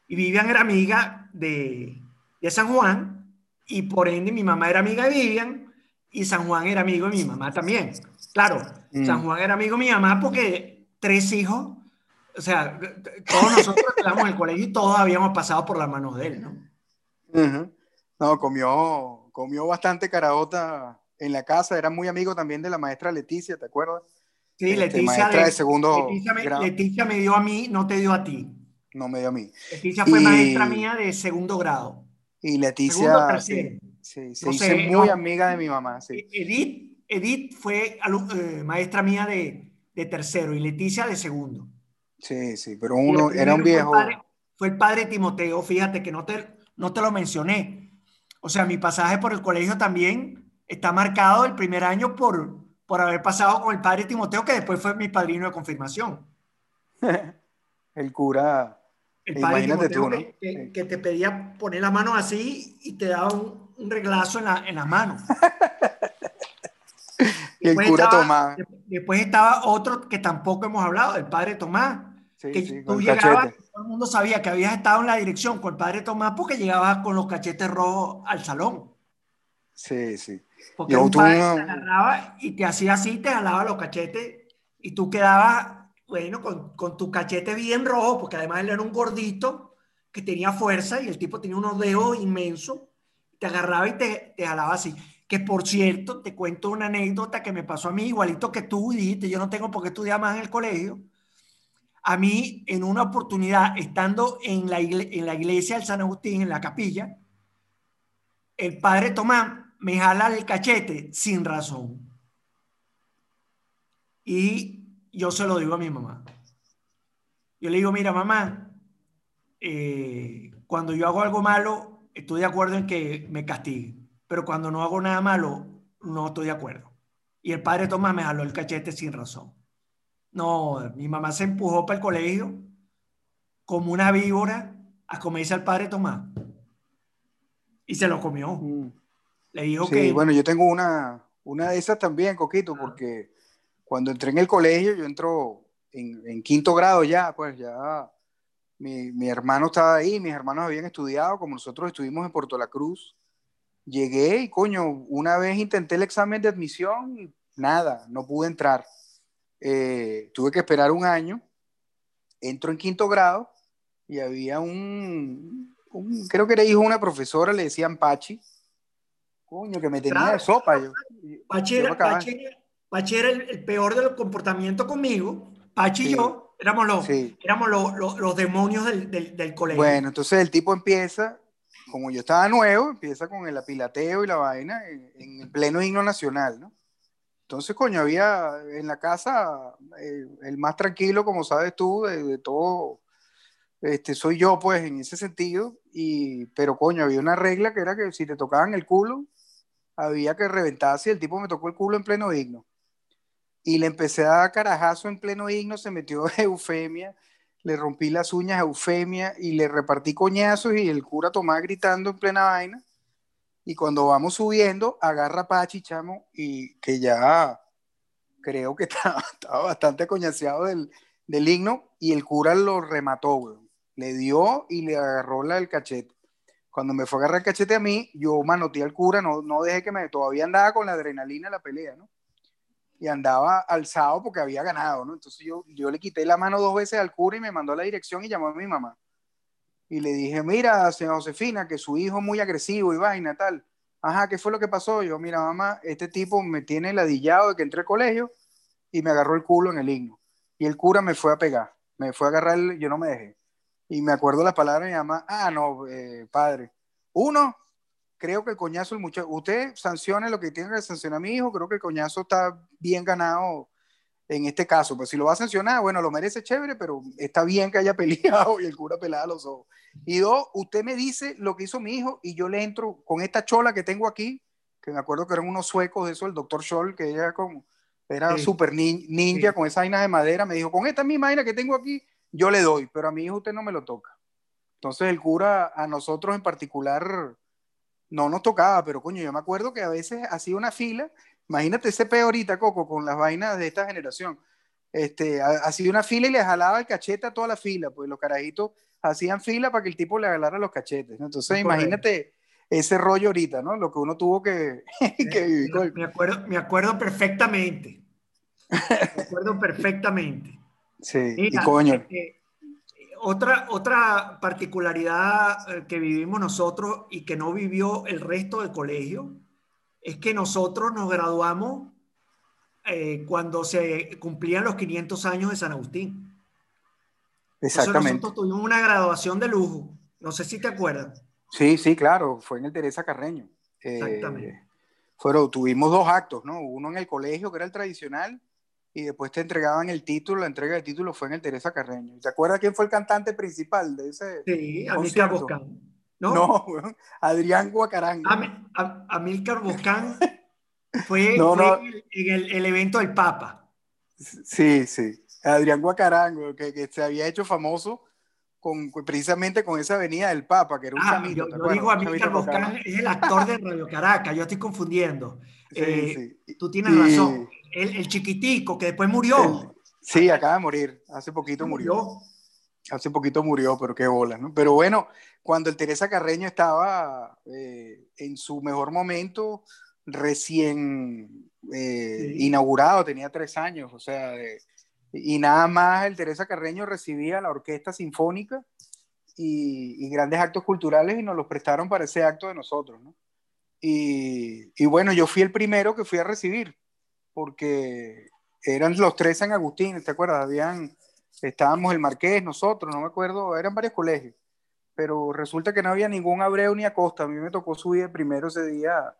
Speaker 2: Y Vivian era amiga de, de San Juan y por ende mi mamá era amiga de Vivian y San Juan era amigo de mi mamá también. Claro, mm. San Juan era amigo de mi mamá porque tres hijos, o sea, todos nosotros estábamos en el colegio y todos habíamos pasado por las manos de él, ¿no?
Speaker 1: No, comió, comió bastante caraota en la casa, era muy amigo también de la maestra Leticia, ¿te acuerdas?
Speaker 2: Sí, este, Leticia, de, segundo Leticia, me, dio a mí, no te dio a ti.
Speaker 1: No me dio a mí.
Speaker 2: Leticia fue maestra mía de segundo grado.
Speaker 1: Y Leticia sí, sí, se hizo muy amiga de mi mamá. Sí.
Speaker 2: Edith, Edith fue eh, maestra mía de, de, tercero y Leticia de segundo.
Speaker 1: Sí, sí, pero uno era un viejo.
Speaker 2: Fue el, padre, Timoteo, fíjate que no te, no te lo mencioné. O sea, mi pasaje por el colegio también está marcado el primer año por, por haber pasado con el padre Timoteo, que después fue mi padrino de confirmación. *laughs*
Speaker 1: el cura.
Speaker 2: El padre Timoteo que, te pedía poner la mano así y te daba un, un reglazo en la, en la mano. *laughs*
Speaker 1: y el cura Tomás.
Speaker 2: Después estaba otro que tampoco hemos hablado, el padre Tomás. Que tú llegabas, todo el mundo sabía que habías estado en la dirección con el padre Tomás porque llegabas con los cachetes rojos al salón.
Speaker 1: Sí, sí.
Speaker 2: Porque un padre te agarraba y te hacía así, te jalaba los cachetes y tú quedabas, bueno, con, con tu cachete bien rojo, porque además él era un gordito que tenía fuerza y el tipo tenía unos dedos inmensos, te agarraba y te, te jalaba así. Que por cierto, te cuento una anécdota que me pasó a mí, igualito que tú, dijiste, yo no tengo por qué estudiar más en el colegio. A mí, en una oportunidad, estando en la, iglesia del San Agustín, en la capilla, el padre Tomás me jala el cachete sin razón. Y yo se lo digo a mi mamá. Yo le digo, mira, mamá, eh, cuando yo hago algo malo, estoy de acuerdo en que me castigue, pero cuando no hago nada malo, no estoy de acuerdo. Y el padre Tomás me jaló el cachete sin razón. No, mi mamá se empujó para el colegio como una víbora a comerse al padre Tomás. Y se lo comió. Mm. Le dijo sí,
Speaker 1: bueno, yo tengo una, una de esas también, Coquito, porque cuando entré en el colegio, yo entro en, quinto grado ya, pues ya mi, mi, hermano estaba ahí, mis hermanos habían estudiado, como nosotros estuvimos en Puerto La Cruz. Llegué y, coño, una vez intenté el examen de admisión y nada, no pude entrar. Eh, tuve que esperar un año. Entro en quinto grado y había un, un creo que era hijo de una profesora, le decían Pachi Coño, que me tenía de sopa. Yo,
Speaker 2: Pachi era, el, peor del comportamiento conmigo. Pachi y yo éramos los, éramos los, los, demonios del, del, colegio.
Speaker 1: Bueno, entonces el tipo empieza, como yo estaba nuevo, empieza con el apilateo y la vaina en, el pleno himno nacional, ¿no? Entonces, coño, había en la casa eh, el más tranquilo, como sabes tú, de, todo este, soy yo, pues, en ese sentido, y, pero coño, había una regla que era que si te tocaban el culo, había que reventarse y el tipo me tocó el culo en pleno himno. Y le empecé a dar carajazo en pleno himno, se metió *laughs* eufemia, le rompí las uñas a eufemia y le repartí coñazos y el cura tomaba gritando en plena vaina. Y cuando vamos subiendo, agarra Pachi, chamo, y que ya creo que *laughs* estaba, bastante coñaseado del, del himno y el cura lo remató, Le dio y le agarró la del cachete cuando me fue a agarrar el cachete a mí, yo manoteé al cura, no, no dejé que me, todavía andaba con la adrenalina de la pelea, ¿no? Y andaba alzado porque había ganado, ¿no? Entonces yo, yo le quité la mano dos veces al cura y me mandó a la dirección y llamó a mi mamá. Y le dije, mira, señora Josefina, que su hijo es muy agresivo y vaina, tal. Ajá, ¿qué fue lo que pasó? Yo, mira, mamá, este tipo me tiene ladillado de que entré al colegio y me agarró el culo en el himno. Y el cura me fue a pegar, me fue a agarrar, el, yo no me dejé. Y me acuerdo las palabras de mi mamá, ah, no, eh, padre. Uno, creo que el coñazo, el muchacho, usted sancione lo que tiene que sancionar a mi hijo, creo que el coñazo está bien ganado en este caso. Pues si lo va a sancionar, bueno, lo merece chévere, pero está bien que haya *laughs* peleado y el cura pelada los ojos. Y dos, usted me dice lo que hizo mi hijo y yo le entro con esta chola que tengo aquí, que me acuerdo que eran unos suecos de eso, el doctor Scholl, que era como, era súper ninja con esa vaina de madera, me dijo, con esta misma vaina que tengo aquí, yo le doy, pero a mi hijo usted no me lo toca. Entonces el cura, a nosotros en particular, no nos tocaba, pero coño, yo me acuerdo que a veces hacía una fila, imagínate ese peor ahorita, Coco, con las vainas de esta generación, este, hacía una fila y le jalaba el cachete a toda la fila, pues los carajitos hacían fila para que el tipo le agarrara los cachetes, entonces imagínate ese rollo ahorita, ¿no? Lo que uno tuvo que, *laughs* vivir.
Speaker 2: Me acuerdo, me acuerdo perfectamente, me acuerdo perfectamente. *laughs*
Speaker 1: Sí, y coño.
Speaker 2: Eh, otra, otra particularidad eh, que vivimos nosotros y que no vivió el resto del colegio es que nosotros nos graduamos eh, cuando se cumplían los 500 años de San Agustín.
Speaker 1: Exactamente.
Speaker 2: nosotros tuvimos una graduación de lujo. No sé si te acuerdas.
Speaker 1: Sí, sí, claro. Fue en el Teresa Carreño.
Speaker 2: Eh, Exactamente.
Speaker 1: fueron, tuvimos dos actos, ¿no? Uno en el colegio, que era el tradicional, y después te entregaban el título, la entrega de título fue en el Teresa Carreño. ¿Te acuerdas quién fue el cantante principal de ese?
Speaker 2: Sí, Amílcar Boscán. *laughs*
Speaker 1: No, no Adrián Guacarán.
Speaker 2: Amílcar Boscán *laughs* fue, En, el, evento del Papa.
Speaker 1: Sí, sí. Adrián Guacarán, que, que se había hecho famoso con, precisamente con esa avenida del Papa, que era un
Speaker 2: ah, Yo, digo Amílcar es el actor de Radio Caracas, yo estoy confundiendo. Eh, tú tienes razón. El, chiquitico que después murió.
Speaker 1: sí, acaba de morir. Hace poquito murió. Hace poquito murió, pero qué bola, ¿no? Pero bueno, cuando el Teresa Carreño estaba eh, en su mejor momento, recién eh, inaugurado, tenía tres años, o sea, y nada más el Teresa Carreño recibía la orquesta sinfónica y, y, grandes actos culturales y nos los prestaron para ese acto de nosotros, ¿no? Y, bueno, yo fui el primero que fui a recibir, porque eran los tres San Agustín, ¿te acuerdas? Habían, estábamos el Marqués, nosotros, no me acuerdo, eran varios colegios, pero resulta que no había ningún Abreu ni Acosta, a mí me tocó subir primero ese día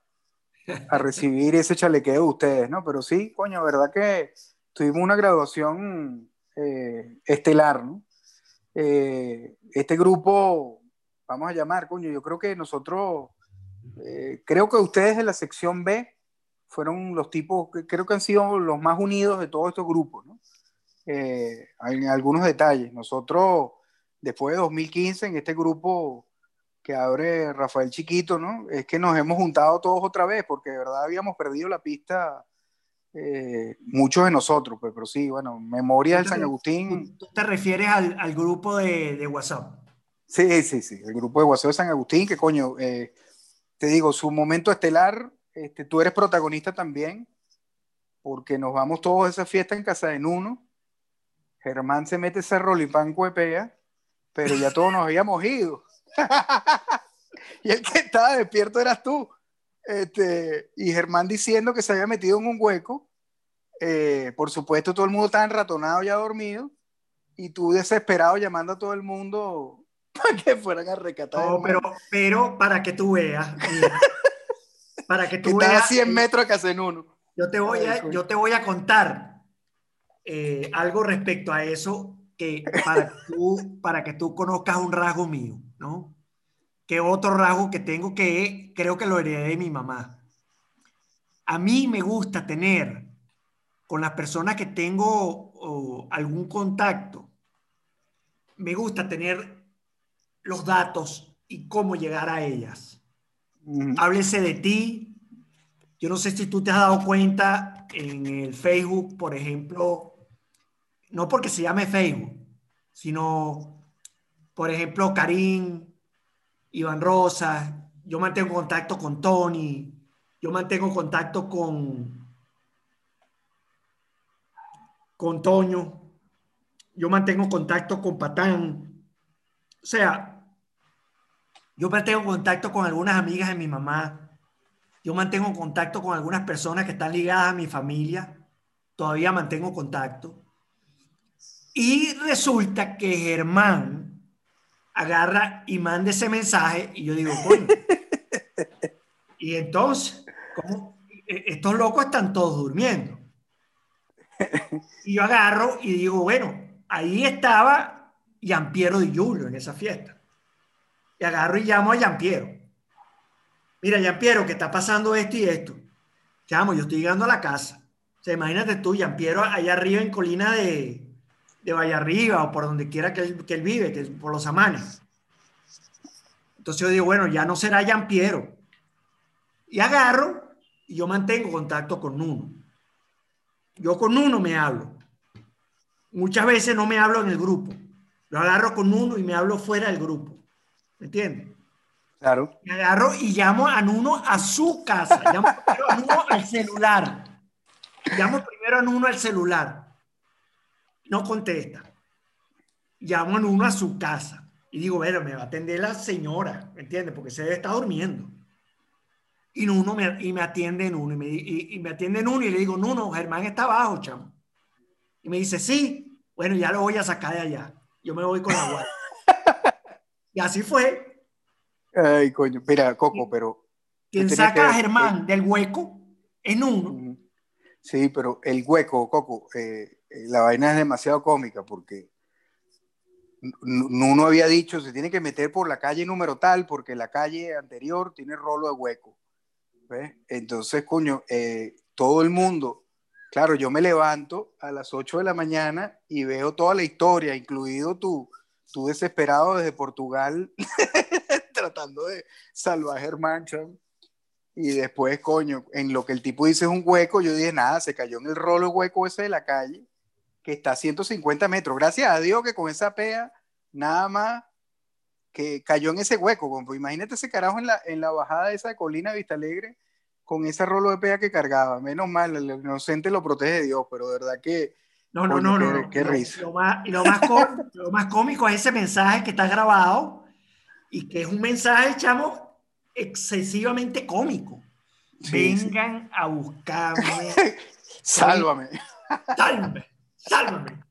Speaker 1: a recibir ese chalequeo de ustedes, ¿no? Pero sí, coño, verdad que tuvimos una graduación eh, estelar, ¿no? Eh, este grupo, vamos a llamar, coño, yo creo que nosotros eh, creo que ustedes de la sección B fueron los tipos que creo que han sido los más unidos de todos estos grupos, ¿no? Eh, en algunos detalles. Nosotros, después de 2015, en este grupo que abre Rafael Chiquito, ¿no? Es que nos hemos juntado todos otra vez, porque de verdad habíamos perdido la pista eh, muchos de nosotros, pues, pero sí, bueno, Memoria del San Agustín.
Speaker 2: ¿Tú te refieres al, al grupo de, de, WhatsApp?
Speaker 1: Sí, sí, sí, el grupo de WhatsApp de San Agustín, que coño, eh, te digo, su momento estelar, este, tú eres protagonista también, porque nos vamos todos a esa fiesta en casa de Nuno. Germán se mete ese rolipán cuepea, pero ya todos nos habíamos ido. *laughs* y el que estaba despierto eras tú. Este, y Germán diciendo que se había metido en un hueco. Eh, por supuesto, todo el mundo estaba enratonado ya dormido. Y tú desesperado llamando a todo el mundo *laughs* para que fueran a recatar.
Speaker 2: pero, pero para que tú veas, para que *laughs* tú
Speaker 1: veas. a 100 metros que hacen uno.
Speaker 2: Yo te voy a, yo te voy a contar eh, algo respecto a eso que para, tú, para que tú conozcas un rasgo mío, ¿no? Que otro rasgo que tengo que creo que lo heredé de mi mamá. A mí me gusta tener con las personas que tengo algún contacto, me gusta tener los datos y cómo llegar a ellas. Háblese de ti. Yo no sé si tú te has dado cuenta en el Facebook, por ejemplo, no porque se llame Facebook, sino, por ejemplo, Karim, Iván Rosa, yo mantengo contacto con Tony, yo mantengo contacto con, con Toño, yo mantengo contacto con Patán. O sea, yo mantengo contacto con algunas amigas de mi mamá. Yo mantengo contacto con algunas personas que están ligadas a mi familia. Todavía mantengo contacto. Y resulta que Germán agarra y manda ese mensaje y yo digo, coño. *laughs* y entonces, ¿cómo? E, estos locos están todos durmiendo. Y yo agarro y digo, bueno, ahí estaba Giampiero Di Giulio en esa fiesta y agarro y llamo a Yampiero. Mira, Yampiero, que está pasando esto y esto. Llamo, yo estoy llegando a la casa. O sea, imagínate tú, Yampiero, allá arriba en colina de, de Valle Arriba o por donde quiera que él, vive, que por los amanes. Entonces yo digo, bueno, ya no será Yampiero, Y agarro y yo mantengo contacto con uno. Yo con uno me hablo. Muchas veces no me hablo en el grupo. Lo agarro con uno y me hablo fuera del grupo. ¿Me entiendes?
Speaker 1: Claro.
Speaker 2: Me agarro y llamo a Nuno a su casa. Llamo primero a Nuno al celular. Llamo primero a Nuno al celular. No contesta. Llamo a Nuno a su casa. Y digo, bueno, me va a atender la señora, ¿me entiendes? Porque se debe estar durmiendo. Y Nuno me, y me atiende en uno. Y me, y, me atiende en uno y le digo, Nuno, Germán está abajo, chamo. Y me dice, sí. Bueno, ya lo voy a sacar de allá. Yo me voy con la guardia. *laughs* y así fue.
Speaker 1: Ay, coño. Mira, Coco, pero...
Speaker 2: Quien saca a Germán del hueco en uno.
Speaker 1: Sí, pero el hueco, Coco, eh, eh, la vaina es demasiado cómica porque uno había dicho se tiene que meter por la calle número tal porque la calle anterior tiene rolo de hueco. Entonces, coño, eh, todo el mundo, claro, yo me levanto a las 8 de la mañana y veo toda la historia, incluido tú, tú desesperado desde Portugal, *laughs* tratando de salvar a y después, coño, en lo que el tipo dice es un hueco, yo dije, nada, se cayó en el rolo hueco ese de la calle, que está a 150 metros. Gracias a Dios que con esa pea, nada más que cayó en ese hueco. Imagínate ese carajo en la, en la bajada de esa colina Vista Alegre con ese rolo de pea que cargaba. Menos mal, el inocente lo protege Dios, pero de verdad que.
Speaker 2: No, no, no, no, qué, risa. Lo, más, lo, más cómico, *laughs* lo más cómico es ese mensaje que está grabado y que es un mensaje, chamo, excesivamente cómico. Vengan a buscarme. *laughs*
Speaker 1: sálvame.
Speaker 2: Sálvame, sálvame.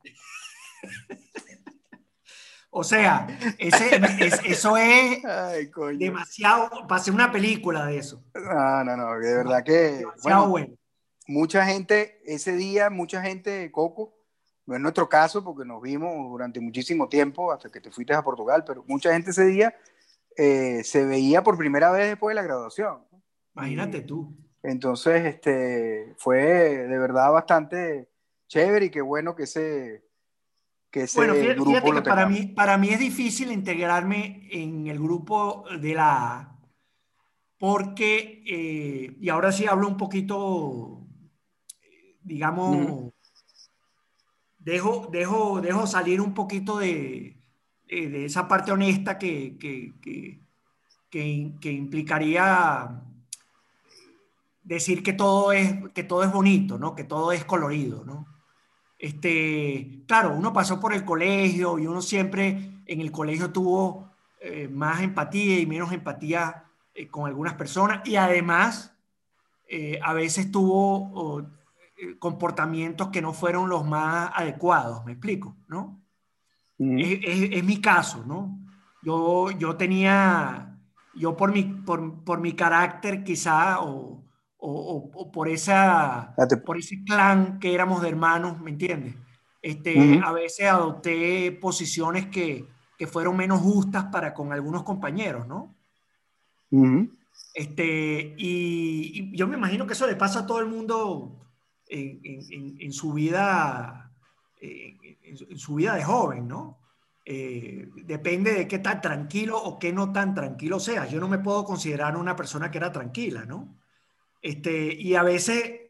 Speaker 2: O sea, ese, eso es demasiado. Pasé una película de eso.
Speaker 1: No, no, no, de verdad que. Bueno, Mucha gente, ese día, mucha gente, Coco, no es nuestro caso porque nos vimos durante muchísimo tiempo hasta que te fuiste a Portugal, pero mucha gente ese día eh, se veía por primera vez después de la graduación.
Speaker 2: Imagínate tú.
Speaker 1: Entonces, este, fue de verdad bastante chévere y qué bueno que ese
Speaker 2: bueno, fíjate, que para mí, para mí es difícil integrarme en el grupo de la A, porque, eh, y ahora sí hablo un poquito, digamos, dejo, dejo, dejo salir un poquito de, de, esa parte honesta que, que, que, que, implicaría decir que todo, es, que todo es bonito, ¿no? que todo es colorido. ¿no? Este, claro, uno pasó por el colegio y uno siempre en el colegio tuvo eh, más empatía y menos empatía eh, con algunas personas y además eh, a veces tuvo comportamientos que no fueron los más adecuados, me explico, ¿no? es, mi caso, ¿no? Yo, yo tenía, yo por mi, por, por mi carácter quizá, o, o, por, esa, por ese clan que éramos de hermanos, ¿me entiendes? Este, A veces adopté posiciones que, que, fueron menos justas para con algunos compañeros, ¿no? este, y, yo me imagino que eso le pasa a todo el mundo en, en, en su vida, en, su vida de joven, ¿no? Eh, depende de qué tan tranquilo o qué no tan tranquilo sea. Yo no me puedo considerar una persona que era tranquila, ¿no? Este, y a veces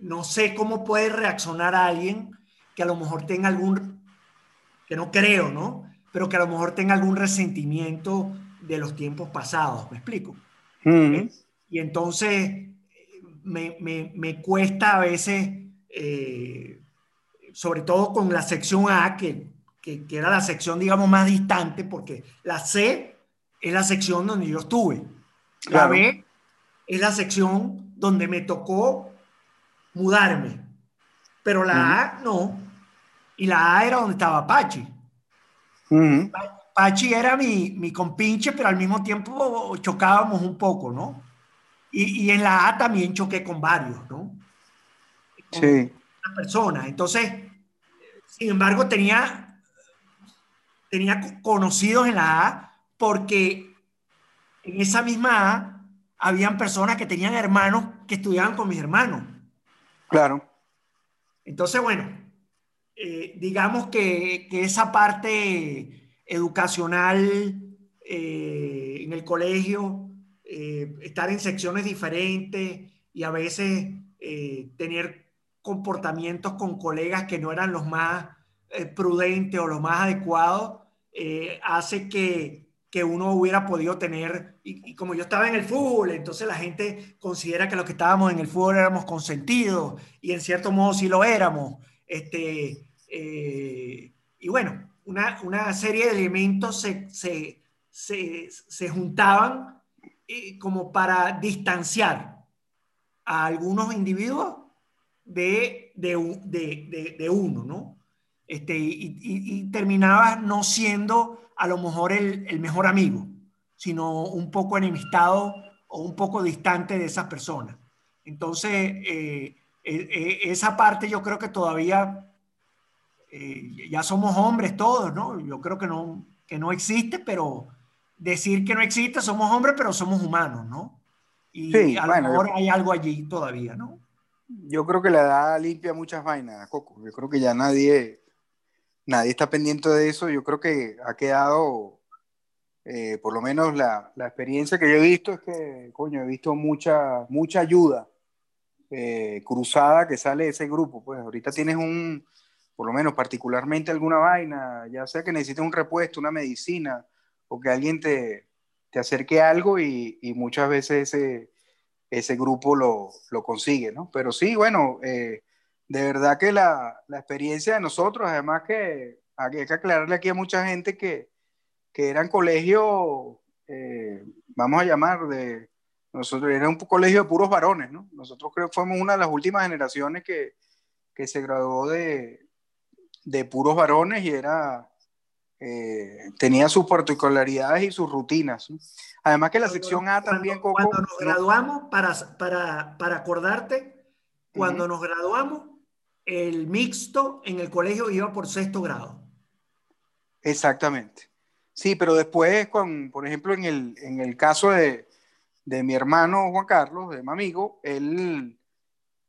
Speaker 2: no sé cómo puede reaccionar a alguien que a lo mejor tenga algún, que no creo, ¿no? Pero que a lo mejor tenga algún resentimiento de los tiempos pasados, ¿me explico? ¿Eh? Y entonces me, me, me, cuesta a veces, eh, sobre todo con la sección A, que, que, que, era la sección, digamos, más distante, porque la C es la sección donde yo estuve. La B es la sección donde me tocó mudarme. Pero la A no. Y la A era donde estaba Pachi. Pachi era mi, mi, compinche, pero al mismo tiempo chocábamos un poco, ¿no? Y, y, en la A también choqué con varios, ¿no?
Speaker 1: Con sí.
Speaker 2: personas. Entonces, sin embargo, tenía, tenía conocidos en la A porque en esa misma A habían personas que tenían hermanos que estudiaban con mis hermanos.
Speaker 1: Claro.
Speaker 2: Entonces, bueno, eh, digamos que, esa parte educacional eh, en el colegio, eh, estar en secciones diferentes y a veces tener comportamientos con colegas que no eran los más prudentes o los más adecuados, hace que, que uno hubiera podido tener, y, como yo estaba en el fútbol, entonces la gente considera que los que estábamos en el fútbol éramos consentidos, y en cierto modo sí lo éramos. Este, y bueno, una, una serie de elementos se, se, se, se juntaban eh, como para distanciar a algunos individuos de, de, de, de uno, ¿no? Este, y, y, terminaba no siendo a lo mejor el, el, mejor amigo, sino un poco enemistado o un poco distante de esas personas. Entonces, eh, eh, esa parte yo creo que todavía eh, ya somos hombres todos, ¿no? Yo creo que no, que no existe, pero decir que no existe, somos hombres, pero somos humanos, ¿no? Y a lo mejor hay algo allí todavía, ¿no?
Speaker 1: Yo creo que la edad limpia muchas vainas, Coco. Yo creo que ya nadie, nadie está pendiente de eso. Yo creo que ha quedado, eh, por lo menos la, la, experiencia que yo he visto es que, coño, he visto mucha, mucha ayuda eh, cruzada que sale de ese grupo. Pues ahorita tienes un, por lo menos particularmente alguna vaina, ya sea que necesites un repuesto, una medicina, o que alguien te, te acerque algo y, muchas veces ese, ese grupo lo, lo consigue, ¿no? Pero sí, bueno, eh, de verdad que la, la, experiencia de nosotros, además que hay que aclararle aquí a mucha gente que, que eran colegios, eh, vamos a llamar, de, nosotros era un colegio de puros varones, ¿no? Nosotros creo que fuimos una de las últimas generaciones que, que se graduó de, de puros varones y era, eh, tenía sus particularidades y sus rutinas. Además que la sección A también...
Speaker 2: Cuando, cuando nos graduamos, para, para, para acordarte, cuando nos graduamos, el mixto en el colegio iba por sexto grado.
Speaker 1: Exactamente. Sí, pero después, con, por ejemplo, en el, en el caso de, de mi hermano Juan Carlos, de mi amigo, él,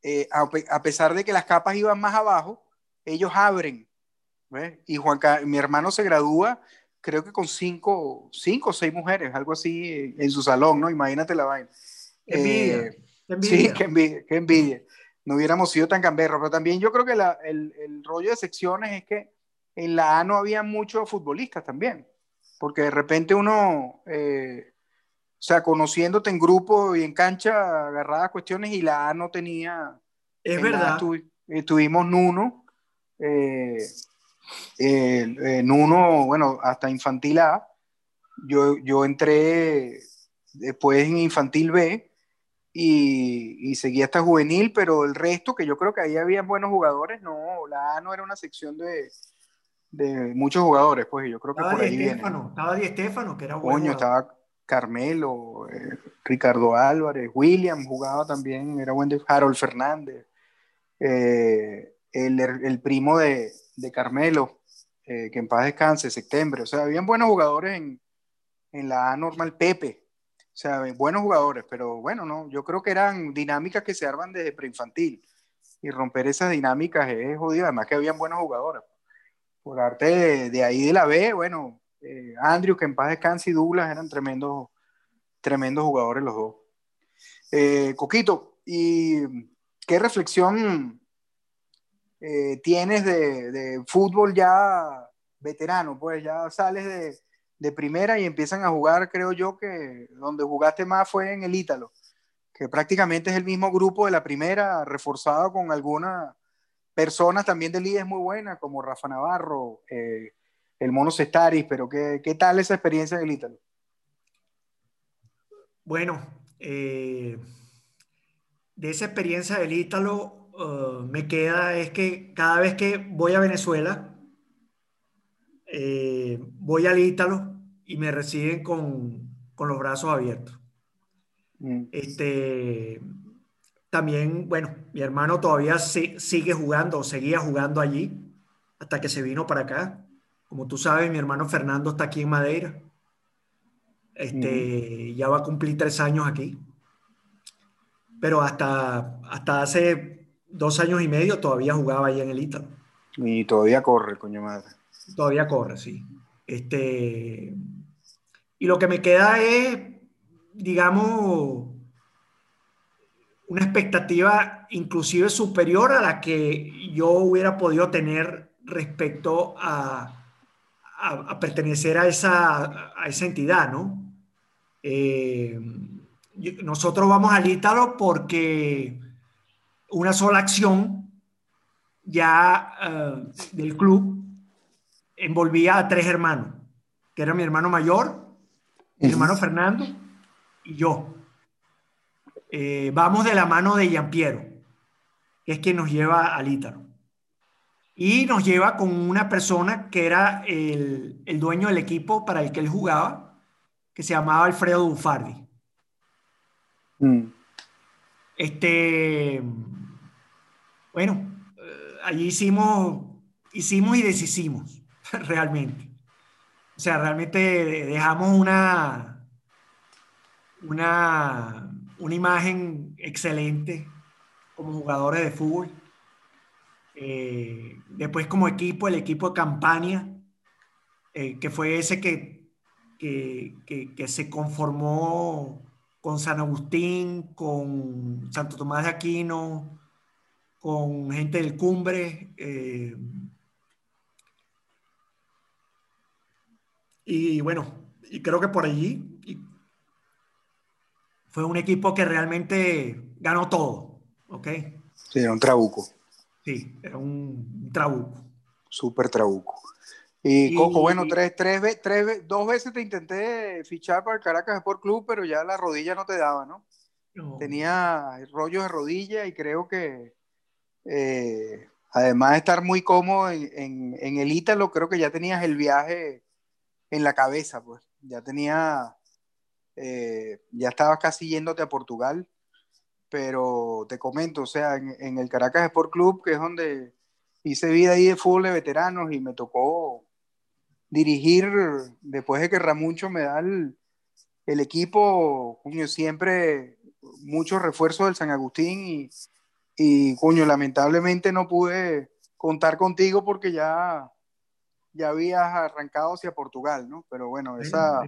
Speaker 1: eh, a, a, pesar de que las capas iban más abajo, ellos abren. ¿ves? Y Juan, mi hermano se gradúa, creo que con cinco, cinco o seis mujeres, algo así, en su salón, ¿no? Imagínate la vaina.
Speaker 2: Envidia, eh,
Speaker 1: envidia. Sí, qué envidia, qué envidia, No hubiéramos sido tan gamberros, pero también yo creo que la, el, el rollo de secciones es que en la A no había muchos futbolistas también, porque de repente uno, eh, o sea, conociéndote en grupo y en cancha, agarraba cuestiones y la A no tenía.
Speaker 2: Es verdad.
Speaker 1: Tuvimos Nuno, eh, en uno, bueno, hasta infantil A. Yo, yo entré después en infantil B y, y, seguí hasta juvenil, pero el resto, que yo creo que ahí había buenos jugadores, no, la A no era una sección de, de muchos jugadores, pues yo creo que
Speaker 2: estaba por ahí viene. Estaba Di Estefano, que era bueno.
Speaker 1: Coño, estaba Carmelo, eh, Ricardo Álvarez, William jugaba también, era buen de Harold Fernández. Eh, el, el primo de, de Carmelo, eh, que en paz descanse, septiembre. O sea, habían buenos jugadores en, en la A normal, Pepe. O sea, buenos jugadores, pero bueno, no, yo creo que eran dinámicas que se arman desde preinfantil. Y romper esas dinámicas es jodido, además que habían buenos jugadores. Por arte de, ahí de la B, bueno, eh, Andrew, que en paz descanse, y Douglas eran tremendos, tremendos jugadores los dos. Eh, Coquito, ¿y qué reflexión eh, tienes de, fútbol ya veterano, pues ya sales de, de, primera y empiezan a jugar, creo yo que donde jugaste más fue en el Ítalo, que prácticamente es el mismo grupo de la primera, reforzado con algunas personas también de líderes muy buenas, como Rafa Navarro, eh, el Mono Cestaris, pero ¿qué, ¿qué, tal esa experiencia en el Ítalo?
Speaker 2: Bueno, eh, de esa experiencia del Ítalo, Uh, me queda es que cada vez que voy a Venezuela, eh, voy al Ítalo y me reciben con, con los brazos abiertos. Mm. Este, también, bueno, mi hermano todavía sigue jugando seguía jugando allí hasta que se vino para acá. Como tú sabes, mi hermano Fernando está aquí en Madeira. Este, mm. Ya va a cumplir tres años aquí. Pero hasta, hasta hace dos años y medio todavía jugaba ahí en el Ítalo.
Speaker 1: Y todavía corre, coño madre.
Speaker 2: Todavía corre, sí. Este, y lo que me queda es digamos, una expectativa inclusive superior a la que yo hubiera podido tener respecto a, pertenecer a esa, a esa entidad, ¿no? Eh, nosotros vamos al Ítalo porque una sola acción ya eh, del club envolvía a tres hermanos, que era mi hermano mayor, mi hermano Fernando y yo. Eh, vamos de la mano de Giampiero, que es quien nos lleva al Ítalo. Y nos lleva con una persona que era el, dueño del equipo para el que él jugaba, que se llamaba Alfredo Bufardi. Mm. Este, bueno, eh, allí hicimos, hicimos y deshicimos, *laughs* realmente. O sea, realmente dejamos una, una, una imagen excelente como jugadores de fútbol. Eh, después como equipo, el equipo de campaña, eh, que fue ese que, que, que, se conformó con San Agustín, con Santo Tomás de Aquino, con gente del Cumbre. Eh, y bueno, y creo que por allí fue un equipo que realmente ganó todo, ¿ok?
Speaker 1: Sí, era un trabuco.
Speaker 2: Sí, era un, trabuco.
Speaker 1: Súper trabuco. Y, Coco, bueno, tres, tres, tres, dos veces te intenté fichar para el Caracas Sport Club, pero ya la rodilla no te daba, ¿no? Tenía rollos de rodilla y creo que eh, además de estar muy cómodo en, en, el Ítalo, creo que ya tenías el viaje en la cabeza, pues. Ya tenía eh, ya estabas casi yéndote a Portugal, pero te comento, o sea, en, el Caracas Sport Club, que es donde hice vida ahí de fútbol de veteranos y me tocó dirigir, después de que Ramucho me da el, equipo, coño, siempre muchos refuerzos del San Agustín y, y, coño, lamentablemente no pude contar contigo porque ya, ya habías arrancado hacia Portugal, ¿no? Pero bueno, esa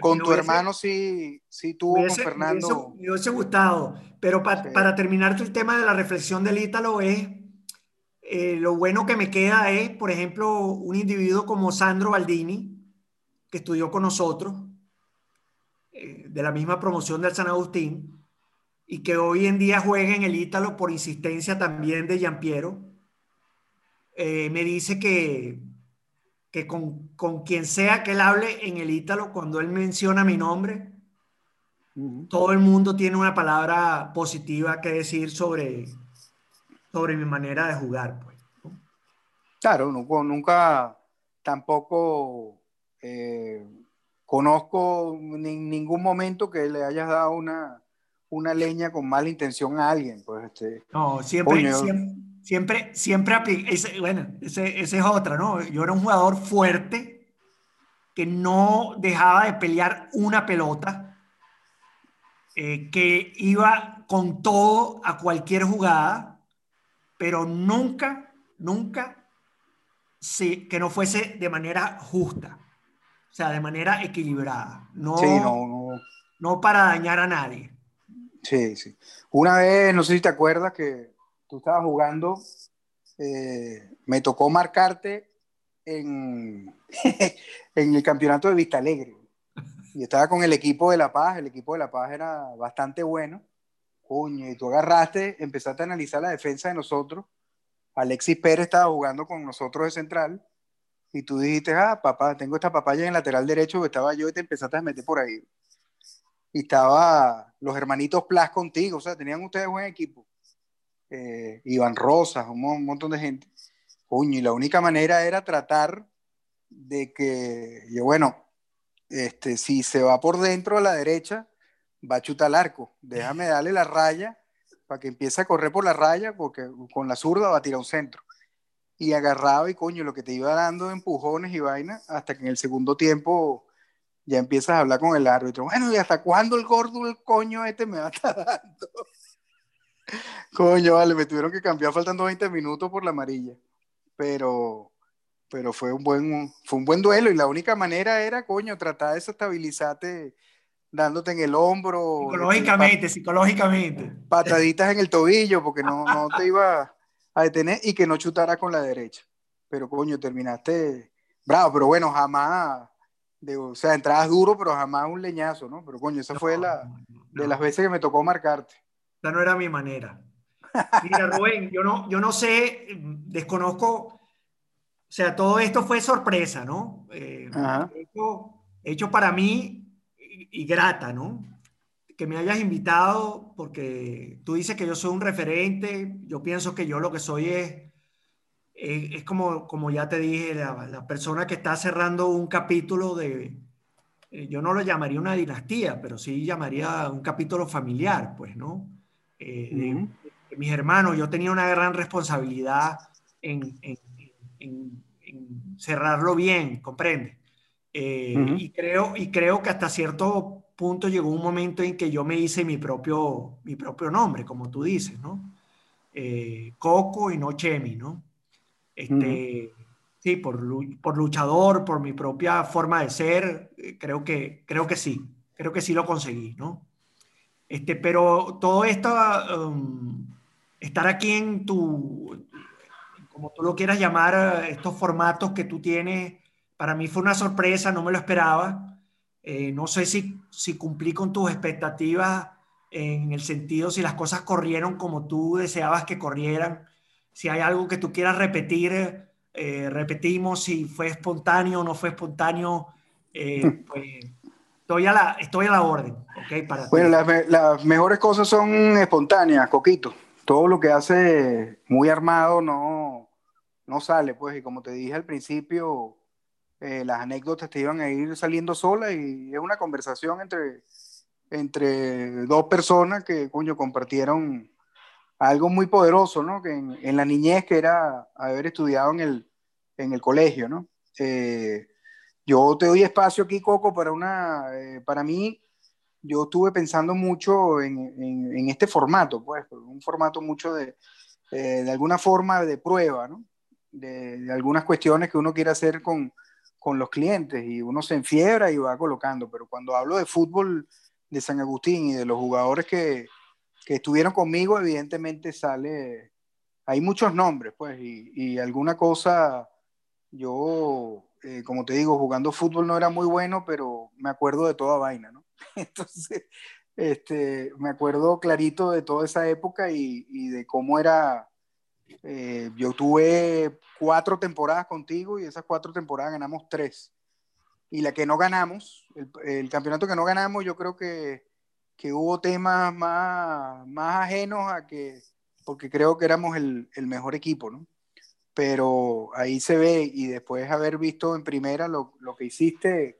Speaker 1: con tu hermano sí, sí tuvo con Fernando.
Speaker 2: Me hubiese, gustado, pero para terminar el tema de la reflexión del Ítalo es, eh, lo bueno que me queda es, por ejemplo, un individuo como Sandro Baldini, que estudió con nosotros, eh, de la misma promoción del San Agustín, y que hoy en día juega en el Ítalo por insistencia también de Giampiero, eh, me dice que que con, con, quien sea que él hable en el Ítalo, cuando él menciona mi nombre, todo el mundo tiene una palabra positiva que decir sobre, sobre mi manera de jugar. Pues,
Speaker 1: Claro, nunca, nunca tampoco eh, conozco en ningún momento que le hayas dado una, una leña con mala intención a alguien. Pues, este,
Speaker 2: no, siempre, siempre, siempre, siempre ese, bueno, esa es otra, ¿no? Yo era un jugador fuerte que no dejaba de pelear una pelota, eh, que iba con todo a cualquier jugada, pero nunca, nunca sí, que no fuese de manera justa, o sea, de manera equilibrada, no, no, no. no para dañar a nadie.
Speaker 1: Sí, sí. Una vez, no sé si te acuerdas que tú estabas jugando, eh, me tocó marcarte en, *laughs* en el campeonato de Vista Alegre. Y estaba con el equipo de La Paz, el equipo de La Paz era bastante bueno. Coño, y tú agarraste, empezaste a analizar la defensa de nosotros. Alexis Pérez estaba jugando con nosotros de central. Y tú dijiste, ah, papá, tengo esta papaya en el lateral derecho que estaba yo y te empezaste a meter por ahí. Y estaba los hermanitos Plas contigo, o sea, tenían ustedes buen equipo. Eh, Rosas, un, montón de gente. Coño, y la única manera era tratar de que, yo, bueno, este, si se va por dentro a la derecha, va a chutar el arco. Déjame darle la raya para que empiece a correr por la raya, porque con la zurda va a tirar un centro. Y agarraba y coño, lo que te iba dando empujones y vainas, hasta que en el segundo tiempo ya empiezas a hablar con el árbitro. Bueno, ¿y hasta cuándo el gordo, el coño este me va a estar dando? Coño, vale, me tuvieron que cambiar faltando 20 minutos por la amarilla. Pero, pero fue un buen, fue un buen duelo y la única manera era, coño, tratar de desestabilizarte dándote en el hombro.
Speaker 2: Psicológicamente, psicológicamente.
Speaker 1: Pataditas en el tobillo porque no, no te iba a detener y que no chutara con la derecha. Pero coño, terminaste bravo, pero bueno, jamás, de, o sea, entradas duro, pero jamás un leñazo, ¿no? Pero coño, esa fue la de las veces que me tocó marcarte.
Speaker 2: Esa no era mi manera. Mira, Rubén, yo no, yo no sé, desconozco, o sea, todo esto fue sorpresa, ¿no? Eh, hecho, para mí y, grata, ¿no? Que me hayas invitado porque tú dices que yo soy un referente, yo pienso que yo lo que soy es, es, como, como ya te dije, la, persona que está cerrando un capítulo de, eh, yo no lo llamaría una dinastía, pero sí llamaría un capítulo familiar, pues, ¿no? Eh, mis hermanos, yo tenía una gran responsabilidad en, cerrarlo bien, comprende. Eh, y, creo, y creo que hasta cierto punto llegó un momento en que yo me hice mi propio, mi propio nombre, como tú dices, ¿no? Eh, Coco y no Chemi, ¿no? Este, Sí, por, por, luchador, por mi propia forma de ser, eh, creo que, creo que sí, creo que sí lo conseguí, ¿no? Este, pero todo esto, um, estar aquí en tu, como tú lo quieras llamar, estos formatos que tú tienes, para mí fue una sorpresa, no me lo esperaba. Eh, no sé si, si cumplí con tus expectativas en el sentido si las cosas corrieron como tú deseabas que corrieran, si hay algo que tú quieras repetir, eh, repetimos si fue espontáneo o no fue espontáneo, eh, *laughs* pues estoy a la, estoy a la orden, ¿ok?
Speaker 1: Para bueno, las, las mejores cosas son espontáneas, Coquito todo lo que hace muy armado no, no sale, pues, y como te dije al principio, eh, las anécdotas te iban a ir saliendo solas y es una conversación entre, entre dos personas que, coño, compartieron algo muy poderoso, ¿no? Que en, la niñez, que era haber estudiado en el, en el colegio, ¿no? Eh, yo te doy espacio aquí, Coco, para una, eh, para mí, yo estuve pensando mucho en, en, este formato, pues, un formato mucho de, eh, de alguna forma de prueba, ¿no? De, de, algunas cuestiones que uno quiere hacer con, con los clientes y uno se enfiebra y va colocando, pero cuando hablo de fútbol de San Agustín y de los jugadores que, que estuvieron conmigo, evidentemente sale, hay muchos nombres, pues, y, y alguna cosa, yo, eh, como te digo, jugando fútbol no era muy bueno, pero me acuerdo de toda vaina, ¿no? *laughs* Entonces, este, me acuerdo clarito de toda esa época y, de cómo era. Eh, yo tuve cuatro temporadas contigo y esas cuatro temporadas ganamos tres. Y la que no ganamos, el, campeonato que no ganamos, yo creo que, que, hubo temas más, más ajenos a que, porque creo que éramos el, el mejor equipo, ¿no? Pero ahí se ve y después haber visto en primera lo, lo que hiciste,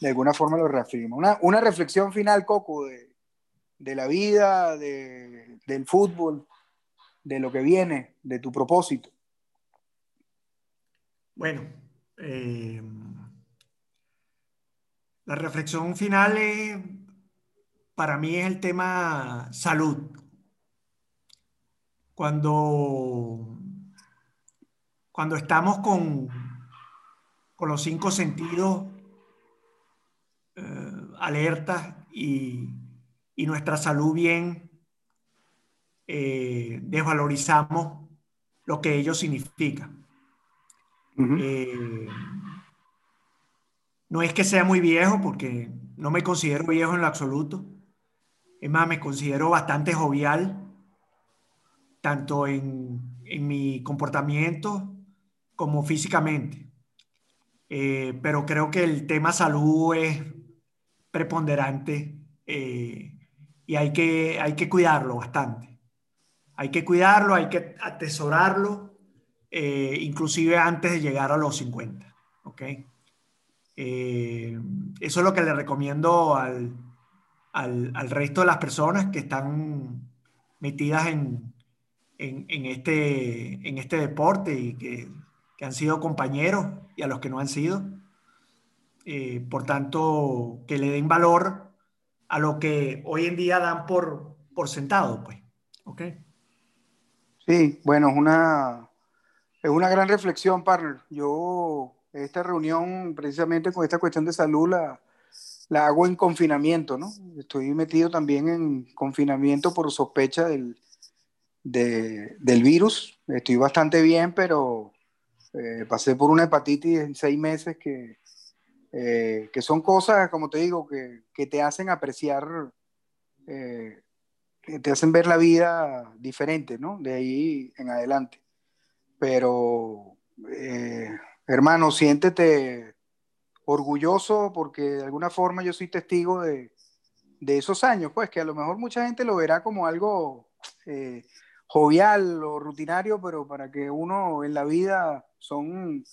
Speaker 1: de alguna forma lo reafirma. Una, una reflexión final, Coco, de, de la vida, de, del fútbol, de lo que viene, de tu propósito.
Speaker 2: Bueno, eh, la reflexión final para mí es el tema salud. Cuando, cuando estamos con, con los cinco sentidos eh, alertas y, nuestra salud bien, eh, desvalorizamos lo que ello significa. Eh, no es que sea muy viejo, porque no me considero viejo en lo absoluto. Es más, me considero bastante jovial, tanto en, mi comportamiento como físicamente. pero creo que el tema salud es preponderante eh, y hay que, hay que cuidarlo bastante. Hay que cuidarlo, hay que atesorarlo, eh, inclusive antes de llegar a los 50. ¿ok? Eh, eso es lo que le recomiendo al, al, al, resto de las personas que están metidas en, en, en, este, en este deporte y que, que han sido compañeros y a los que no han sido eh, por tanto, que le den valor a lo que hoy en día dan por, por sentado, pues. ¿Ok?
Speaker 1: Sí, bueno, es una, es una gran reflexión, partner. Yo, esta reunión, precisamente con esta cuestión de salud, la, la hago en confinamiento, ¿no? Estoy metido también en confinamiento por sospecha del, del virus. Estoy bastante bien, pero eh, pasé por una hepatitis en seis meses que, eh, que son cosas, como te digo, que, que te hacen apreciar, eh, que te hacen ver la vida diferente, ¿no? De ahí en adelante. Pero, hermano, siéntete orgulloso porque de alguna forma yo soy testigo de, de, esos años, pues que a lo mejor mucha gente lo verá como algo jovial o rutinario, pero para que uno en la vida son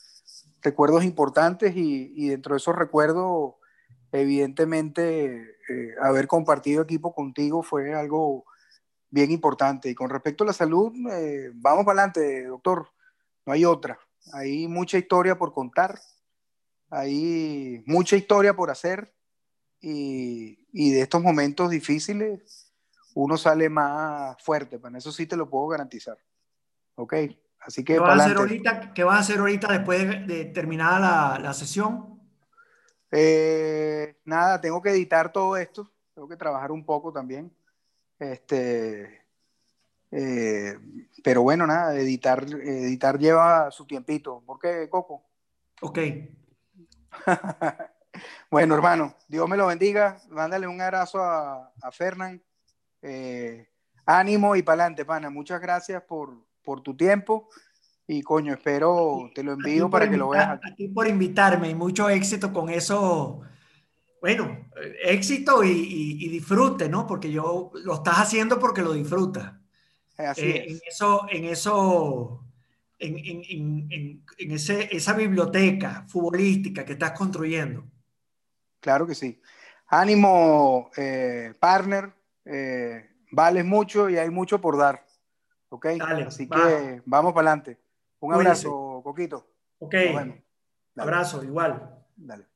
Speaker 1: recuerdos importantes y, y dentro de esos recuerdos, evidentemente, eh, haber compartido equipo contigo fue algo bien importante. Y con respecto a la salud, eh, vamos para adelante, doctor, no hay otra. Hay mucha historia por contar hay mucha historia por hacer y, y, de estos momentos difíciles uno sale más fuerte, para eso sí te lo puedo garantizar. ¿Ok? Así que...
Speaker 2: ¿Qué vas, a hacer ahorita, ¿Qué vas a hacer ahorita después de, de terminada la, la sesión?
Speaker 1: Eh, nada, tengo que editar todo esto, tengo que trabajar un poco también. Este, eh, pero bueno, nada, editar, editar lleva su tiempito. ¿Por qué, Coco?
Speaker 2: Ok. *laughs*
Speaker 1: bueno, hermano, Dios me lo bendiga. Mándale un abrazo a, a Fernán. Eh, ánimo y para adelante, pana. Muchas gracias por, por tu tiempo. Y coño, espero, te lo envío para que lo veas.
Speaker 2: A ti por invitarme y mucho éxito con eso. Bueno, éxito y, y, disfrute, ¿no? Porque yo lo estás haciendo porque lo disfrutas.
Speaker 1: Así eh,
Speaker 2: es. En eso, en eso en, ese, esa biblioteca futbolística que estás construyendo.
Speaker 1: Claro que sí. Ánimo, eh, partner. Eh, vales mucho y hay mucho por dar. ¿Ok? Así que vamos para adelante. Un abrazo, Coquito.
Speaker 2: Ok. Abrazo, igual.
Speaker 1: Dale.